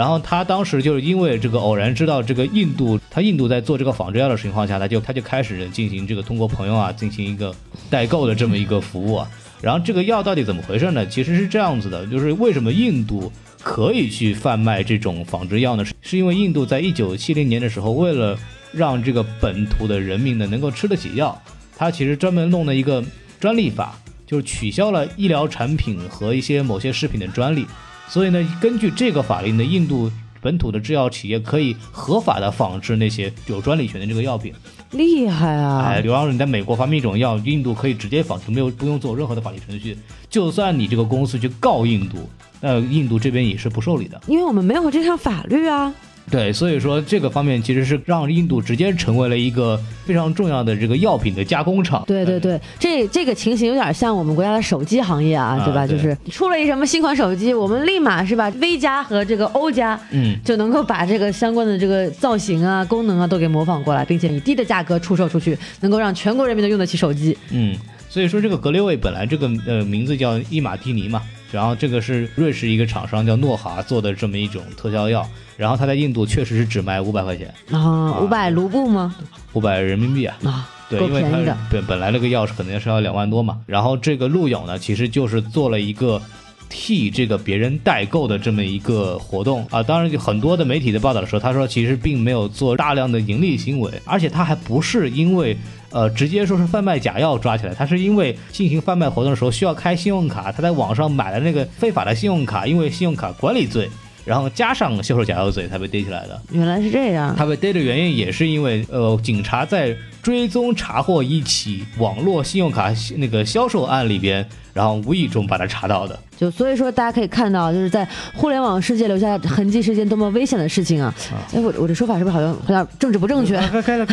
Speaker 3: 然后他当时就是因为这个偶然知道这个印度，他印度在做这个仿制药的情况下，他就他就开始进行这个通过朋友啊进行一个代购的这么一个服务啊。然后这个药到底怎么回事呢？其实是这样子的，就是为什么印度可以去贩卖这种仿制药呢？是因为印度在一九七零年的时候，为了让这个本土的人民呢能够吃得起药，他其实专门弄了一个专利法，就是取消了医疗产品和一些某些食品的专利。所以呢，根据这个法令呢，印度本土的制药企业可以合法的仿制那些有专利权的这个药品。
Speaker 2: 厉害啊！
Speaker 3: 哎，比方说你在美国发明一种药，印度可以直接仿制，没有不用走任何的法律程序。就算你这个公司去告印度，那印度这边也是不受理的。
Speaker 2: 因为我们没有这项法律啊。
Speaker 3: 对，所以说这个方面其实是让印度直接成为了一个非常重要的这个药品的加工厂。
Speaker 2: 对对对，这这个情形有点像我们国家的手机行业啊，
Speaker 3: 啊
Speaker 2: 对吧？
Speaker 3: 对
Speaker 2: 就是出了一什么新款手机，我们立马是吧，V 加和这个 O 加
Speaker 3: 嗯，
Speaker 2: 就能够把这个相关的这个造型啊、功能啊都给模仿过来，并且以低的价格出售出去，能够让全国人民都用得起手机。
Speaker 3: 嗯，所以说这个格列卫本来这个呃名字叫伊马蒂尼嘛，然后这个是瑞士一个厂商叫诺华做的这么一种特效药，然后它在印度确实是只卖五百块钱，
Speaker 2: 啊，五百卢布吗？
Speaker 3: 五百人民币啊。
Speaker 2: 啊，
Speaker 3: 对，因为它。本本来那个药是肯定是要两万多嘛，然后这个陆勇呢，其实就是做了一个替这个别人代购的这么一个活动啊。当然，很多的媒体的报道的时候，他说其实并没有做大量的盈利行为，而且他还不是因为。呃，直接说是贩卖假药抓起来，他是因为进行贩卖活动的时候需要开信用卡，他在网上买了那个非法的信用卡，因为信用卡管理罪，然后加上销售假药罪才被逮起来的。
Speaker 2: 原来是这样。
Speaker 3: 他被逮的原因也是因为，呃，警察在追踪查获一起网络信用卡那个销售案里边，然后无意中把它查到的。
Speaker 2: 就所以说，大家可以看到，就是在互联网世界留下痕迹是件多么危险的事情啊！哎，我我这说法是不是好像有点政治不正确？
Speaker 3: 开开了，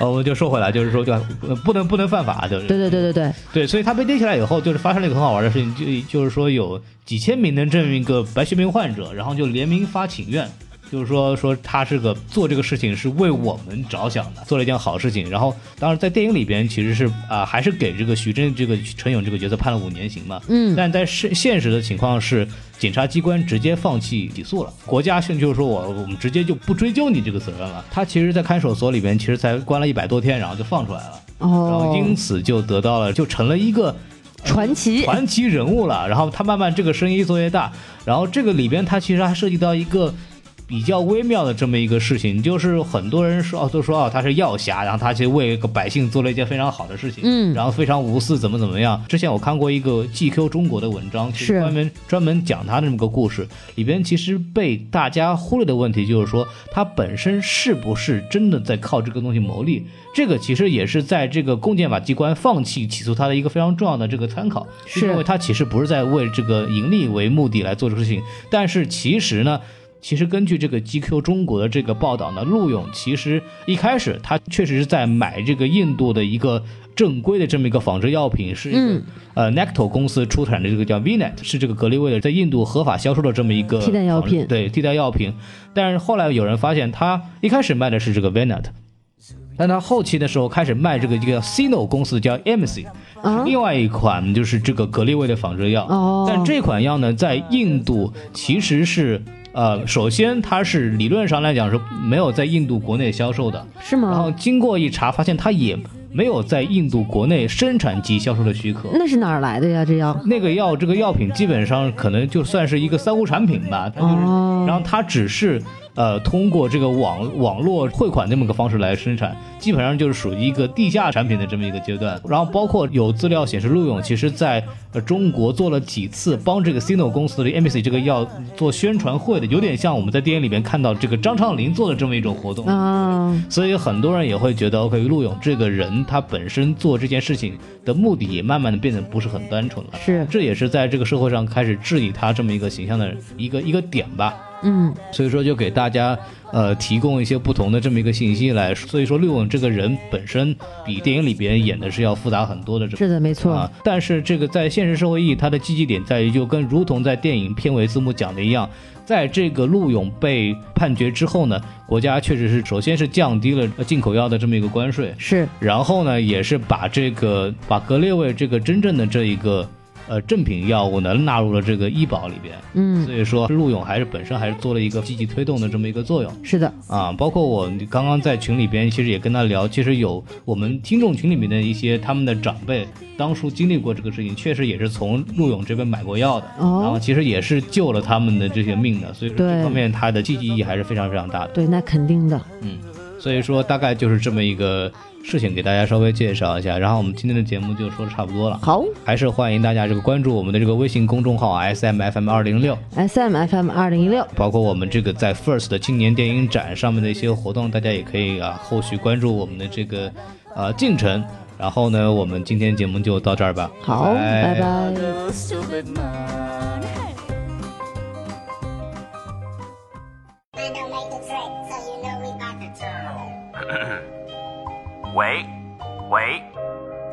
Speaker 3: 呃，我们就说回来，就是说，就呃不能不能犯法，就是
Speaker 2: 对对对对对，
Speaker 3: 对，所以他被逮起来以后，就是发生了一个很好玩的事情，就就是说有几千名能证明一个白血病患者，然后就联名发请愿，就是说说他是个做这个事情是为我们着想的，做了一件好事情。然后当然在电影里边其实是啊、还是给这个徐峥这个陈勇这个角色判了五年刑嘛，
Speaker 2: 嗯，
Speaker 3: 但在现现实的情况是，检察机关直接放弃起诉了，国家现就是说我我们直接就不追究你这个责任了。他其实，在看守所里边其实才关了一百多天，然后就放出来了。哦然后
Speaker 2: 哦，
Speaker 3: 因此就得到了，就成了一个
Speaker 2: 传奇，
Speaker 3: 传奇人物了。然后他慢慢这个声音越做越大，然后这个里边它其实还涉及到一个比较微妙的这么一个事情，就是很多人说啊，都说啊他是药侠，然后他其实为个百姓做了一件非常好的事情，
Speaker 2: 嗯
Speaker 3: 然后非常无私，怎么怎么样。之前我看过一个 GQ 中国的文章，其实
Speaker 2: 是
Speaker 3: 专门专门讲他的这么个故事，里边其实被大家忽略的问题就是说，他本身是不是真的在靠这个东西牟利？这个其实也是在这个公检法机关放弃起诉他的一个非常重要的这个参考，
Speaker 2: 是
Speaker 3: 因为他其实不是在为这个盈利为目的来做这个事情，但是其实呢。其实根据这个 GQ 中国的这个报道呢，陆勇其实一开始他确实是在买这个印度的一个正规的这么一个仿制药品，是一个、
Speaker 2: 嗯。
Speaker 3: 呃 Necto 公司出产的这个叫 Vinet，是这个格列卫的在印度合法销售的这么一个
Speaker 2: 替代药品。
Speaker 3: 对替代药品。但是后来有人发现，他一开始卖的是这个 Vinet，但他后期的时候开始卖这个这个 Sino 公司叫 MC，
Speaker 2: 啊？
Speaker 3: 另外一款就是这个格列卫的仿制药。
Speaker 2: 哦。
Speaker 3: 但这款药呢，在印度其实是呃，首先它是理论上来讲是没有在印度国内销售的，
Speaker 2: 是吗？
Speaker 3: 然后经过一查，发现它也没有在印度国内生产及销售的许可。
Speaker 2: 那是哪儿来的呀？这药？
Speaker 3: 那个药，这个药品基本上可能就算是一个三无产品吧，它就是，
Speaker 2: 哦
Speaker 3: 然后它只是呃通过这个网网络汇款这么个方式来生产，基本上就是属于一个地下产品的这么一个阶段。然后包括有资料显示，陆勇其实在呃中国做了几次帮这个 Sino 公司的 MC 这个要做宣传会的，有点像我们在电影里面看到这个张畅林做的这么一种活动。
Speaker 2: 啊，
Speaker 3: 所以很多人也会觉得，OK，陆勇这个人他本身做这件事情的目的也慢慢的变得不是很单纯了。
Speaker 2: 是
Speaker 3: 这也是在这个社会上开始质疑他这么一个形象的一个一个点吧。
Speaker 2: 嗯，
Speaker 3: 所以说，就给大家呃提供一些不同的这么一个信息来。所以说，陆勇这个人本身比电影里边演的是要复杂很多的。这
Speaker 2: 是的，没错。
Speaker 3: 啊，但是这个在现实社会意义，它的积极点在于，就跟如同在电影片尾字幕讲的一样，在这个陆勇被判决之后呢，国家确实是首先是降低了进口药的这么一个关税，
Speaker 2: 是
Speaker 3: 然后呢，也是把这个把格列卫这个真正的这一个呃正品药物呢纳入了这个医保里边。
Speaker 2: 嗯，
Speaker 3: 所以说，陆勇还是本身还是做了一个积极推动的这么一个作用。
Speaker 2: 是的，
Speaker 3: 啊，包括我刚刚在群里边，其实也跟他聊，其实有我们听众群里面的一些他们的长辈，当初经历过这个事情，确实也是从陆勇这边买过药的，
Speaker 2: 哦
Speaker 3: 然后其实也是救了他们的这些命的，所以说这方面它的积极意义还是非常非常大的。
Speaker 2: 对，那肯定的。
Speaker 3: 嗯所以说大概就是这么一个事情，给大家稍微介绍一下。然后我们今天的节目就说的差不多了，
Speaker 2: 好
Speaker 3: 还是欢迎大家这个关注我们的这个微信公众号 S M F M 二零六。
Speaker 2: ，S M F M 二零一六，
Speaker 3: 包括我们这个在 First 的青年电影展上面的一些活动，大家也可以啊后续关注我们的这个呃进程。然后呢，我们今天节目就到这儿吧。
Speaker 2: 好，拜拜。
Speaker 4: 喂，喂，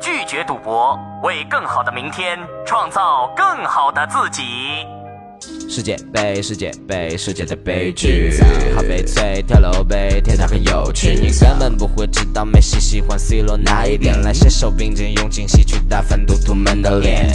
Speaker 4: 拒绝赌博，为更好的明天创造更好的自己。
Speaker 5: 世界杯，世界杯，世界的悲剧，好悲催，跳楼杯，天堂很有趣，你根本不会知道梅西喜欢 C 罗哪一点，来携手并肩，用尽戏去打翻赌徒们的脸。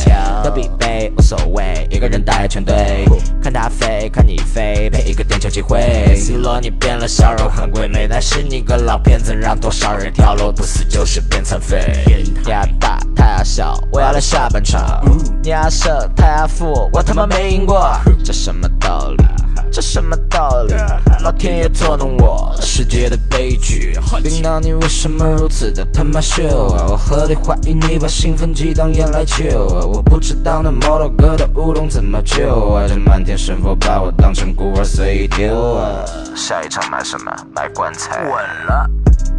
Speaker 5: 德比杯无所谓，一个人带全队，看他飞，看你飞，配一个点球机会。C 罗你变了，笑容很鬼魅，但是你个老骗子，让多少人跳楼不死就是变残废。你要大，他要小，我要来下半场。你要胜，他要负，我他妈没赢过，这什么道理？这什么道理？老天爷捉弄我，世界的悲剧。领导你为什么如此的他妈秀啊？我合理怀疑你把兴奋剂当烟来抽啊！我不知道那摩洛哥的乌龙怎么救啊？这漫天神佛把我当成孤儿随意丢啊！下一场买什么？买棺材。稳了。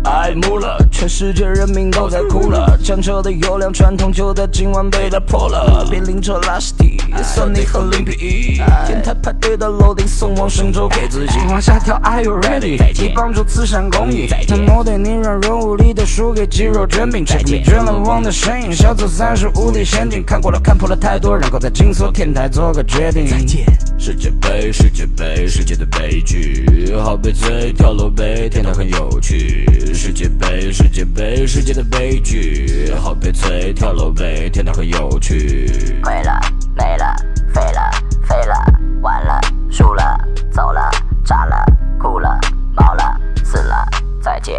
Speaker 5: 爱慕了，全世界人民都在哭了。强求的优良传统就在今晚被打破了。别拎着拉屎蒂，算你很另辟。天台派对的楼顶送往神州给自己往下跳，Are you ready？你帮助慈善公益，他模对你软弱无力的输给肌肉卷饼，这迷卷了王的身影，小走三十无敌仙境，看过了看破了太多，然后在金色天台做个决定。再见。世界杯，世界杯，世界的悲剧，好悲催，跳楼杯，天台很有趣。世界杯，世界杯，世界的悲剧，好悲催，跳楼呗，天堂很有趣。
Speaker 6: 毁了，没了，废了，飞了，完了，输了，走了，炸了，哭了，毛了，死了，再见。